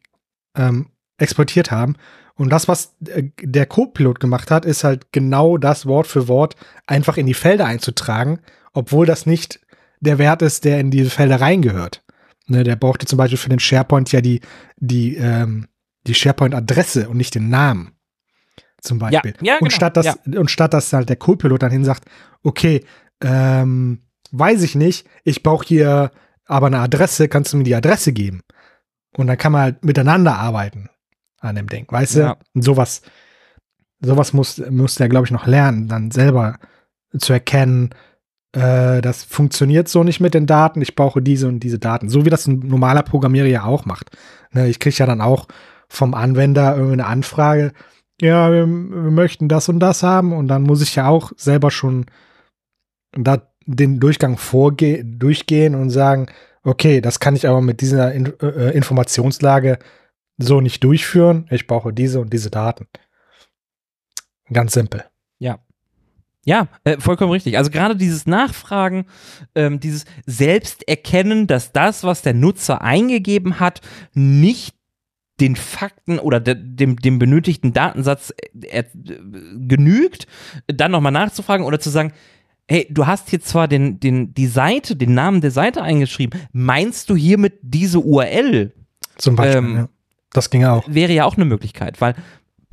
ähm, exportiert haben. Und das, was äh, der Co-Pilot gemacht hat, ist halt genau das Wort für Wort einfach in die Felder einzutragen, obwohl das nicht der Wert ist, der in diese Felder reingehört. Ne, der brauchte zum Beispiel für den SharePoint ja die, die, ähm, die SharePoint-Adresse und nicht den Namen. Zum Ja, Beispiel. ja, und, genau, statt dass, und statt dass halt der Co-Pilot dann hin sagt, okay, ähm, weiß ich nicht, ich brauche hier aber eine Adresse, kannst du mir die Adresse geben? Und dann kann man halt miteinander arbeiten an dem Ding, weißt Ja. du? Und sowas, sowas muss, muss der, glaube ich, noch lernen, dann selber zu erkennen, äh, das funktioniert so nicht mit den Daten, ich brauche diese und diese Daten. So wie das ein normaler Programmierer ja auch macht. Ne, ich kriege ja dann auch vom Anwender eine Anfrage, ja, wir, wir möchten das und das haben und dann muss ich ja auch selber schon da den Durchgang vorge durchgehen und sagen, okay, das kann ich aber mit dieser In äh, Informationslage so nicht durchführen. Ich brauche diese und diese Daten. Ganz simpel. Ja, äh, vollkommen richtig. Also gerade dieses Nachfragen, ähm, dieses Selbsterkennen, dass das, was der Nutzer eingegeben hat, nicht den Fakten oder de, dem, dem benötigten Datensatz äh, äh, genügt, dann nochmal nachzufragen oder zu sagen, hey, du hast hier zwar den, den, die Seite, den Namen der Seite eingeschrieben, meinst du hiermit diese URL? Zum Beispiel. Ähm, ja. Das ging auch. wäre ja auch eine Möglichkeit, weil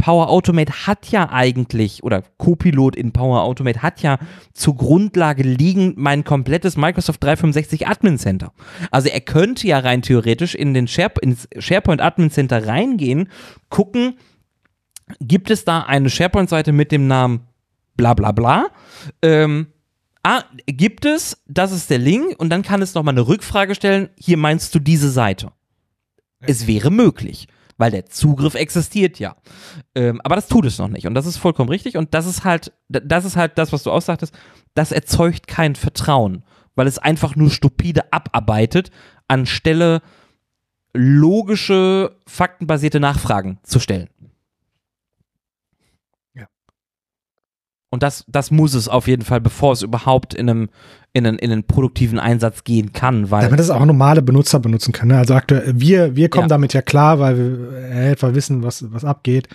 Power Automate hat ja eigentlich, oder Copilot in Power Automate hat ja zur Grundlage liegend mein komplettes Microsoft 365 Admin Center. Also er könnte ja rein theoretisch in den Share, ins SharePoint Admin Center reingehen, gucken, gibt es da eine SharePoint-Seite mit dem Namen bla bla bla? Ähm, ah, gibt es, das ist der Link und dann kann es nochmal eine Rückfrage stellen, hier meinst du diese Seite. Es wäre möglich, weil der Zugriff existiert ja. Ähm, aber das tut es noch nicht und das ist vollkommen richtig und das ist halt, das ist halt das, was du aussagtest, das erzeugt kein Vertrauen, weil es einfach nur stupide abarbeitet, anstelle logische, faktenbasierte Nachfragen zu stellen. Und das, das muss es auf jeden Fall, bevor es überhaupt in einem, in einen, in einen produktiven Einsatz gehen kann, weil Damit es auch normale Benutzer benutzen können. ne? Also aktuell, wir, wir kommen Ja. damit ja klar, weil wir äh, etwa wissen, was, was abgeht.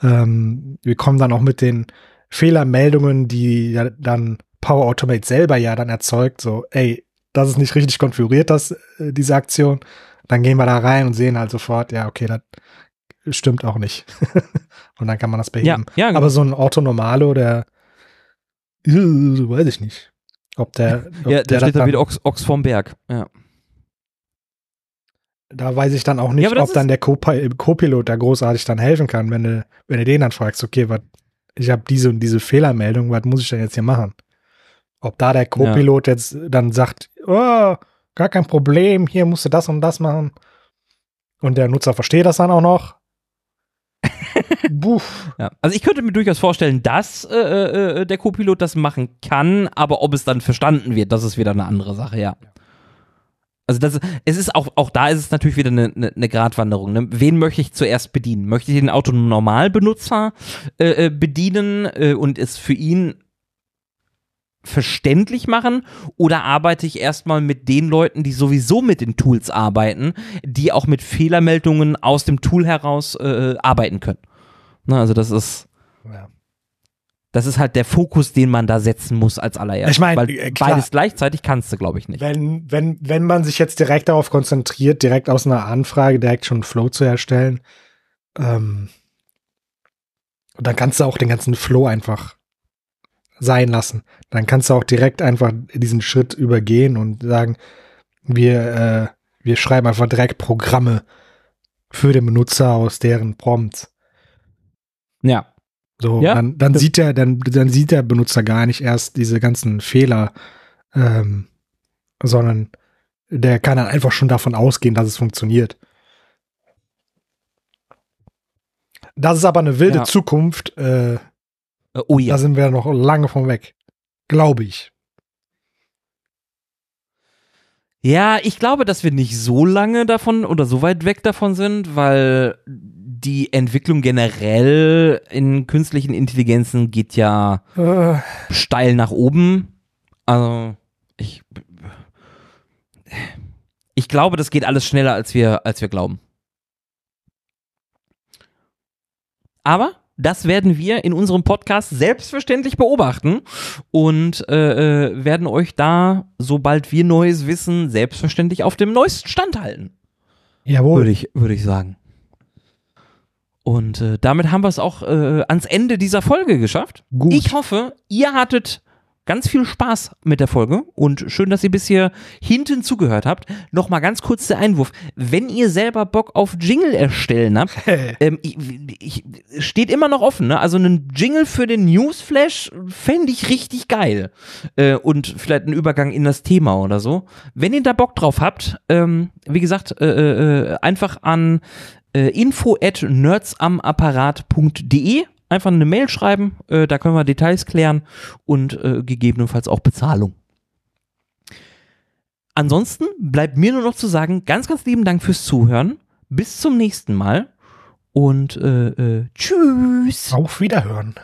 Ähm, wir kommen dann auch mit den Fehlermeldungen, die ja dann Power Automate selber ja dann erzeugt, so, ey, das ist nicht richtig konfiguriert, das, äh, diese Aktion. Dann gehen wir da rein und sehen halt sofort, ja, okay, das stimmt auch nicht. und dann kann man das ja, beheben. ja, genau. Aber so ein Auto Normalo, der, weiß ich nicht. Ob der, ob ja, da der steht da wieder Ochs, Ochs vorm Berg. Ja. Da weiß ich dann auch nicht, Ja, ob dann der Co-Pi- Co-Pilot da großartig dann helfen kann, wenn du, wenn du den dann fragst, okay, was, ich habe diese und diese Fehlermeldung, was muss ich denn jetzt hier machen? Ob da der Co-Pilot jetzt dann sagt, oh, gar kein Problem, hier musst du das und das machen. Und der Nutzer versteht das dann auch noch. Buff. Ja. Also ich könnte mir durchaus vorstellen, dass äh, äh, der Co-Pilot das machen kann, aber ob es dann verstanden wird, das ist wieder eine andere Sache, ja. Also das, es ist auch, auch da ist es natürlich wieder eine, eine, eine Gratwanderung. Ne? Wen möchte ich zuerst bedienen? Möchte ich den Autonormalbenutzer äh, äh, bedienen äh, und es für ihn verständlich machen oder arbeite ich erstmal mit den Leuten, die sowieso mit den Tools arbeiten, die auch mit Fehlermeldungen aus dem Tool heraus äh, arbeiten können? Na, also das ist Ja. das ist halt der Fokus, den man da setzen muss als allererstes. Ich mein, Weil äh, beides gleichzeitig kannst du, glaube ich, nicht. Wenn, wenn, wenn man sich jetzt direkt darauf konzentriert, direkt aus einer Anfrage direkt schon einen Flow zu erstellen, ähm, dann kannst du auch den ganzen Flow einfach sein lassen. Dann kannst du auch direkt einfach diesen Schritt übergehen und sagen, wir, äh, wir schreiben einfach direkt Programme für den Benutzer aus deren Prompts. Ja. So, Ja, dann, dann stimmt. sieht der, dann, dann sieht der Benutzer gar nicht erst diese ganzen Fehler, ähm, sondern der kann dann einfach schon davon ausgehen, dass es funktioniert. Das ist aber eine wilde Ja. Zukunft, äh, Äh, Oh ja. da sind wir noch lange von weg. Glaube ich. Ja, ich glaube, dass wir nicht so lange davon oder so weit weg davon sind, weil die Entwicklung generell in künstlichen Intelligenzen geht ja Äh, steil nach oben. Also ich ich glaube, das geht alles schneller, als wir als wir glauben. Aber das werden wir in unserem Podcast selbstverständlich beobachten und äh, äh, werden euch da, sobald wir Neues wissen, selbstverständlich auf dem neuesten Stand halten. jawohl. Würde ich, würde ich sagen. Und äh, damit haben wir es auch äh, ans Ende dieser Folge geschafft. Gut. Ich hoffe, ihr hattet ganz viel Spaß mit der Folge und schön, dass ihr bis hier hinten zugehört habt. Nochmal ganz kurz der Einwurf. Wenn ihr selber Bock auf Jingle erstellen habt, ähm, ich, ich, steht immer noch offen. Ne? Also einen Jingle für den Newsflash fände ich richtig geil. Äh, und vielleicht einen Übergang in das Thema oder so. Wenn ihr da Bock drauf habt, ähm, wie gesagt, äh, äh, einfach an äh, info at nerdsamapparat.de einfach eine Mail schreiben, äh, da können wir Details klären und äh, gegebenenfalls auch Bezahlung. Ansonsten bleibt mir nur noch zu sagen, ganz, ganz lieben Dank fürs Zuhören. Bis zum nächsten Mal und äh, äh, tschüss. Auf Wiederhören.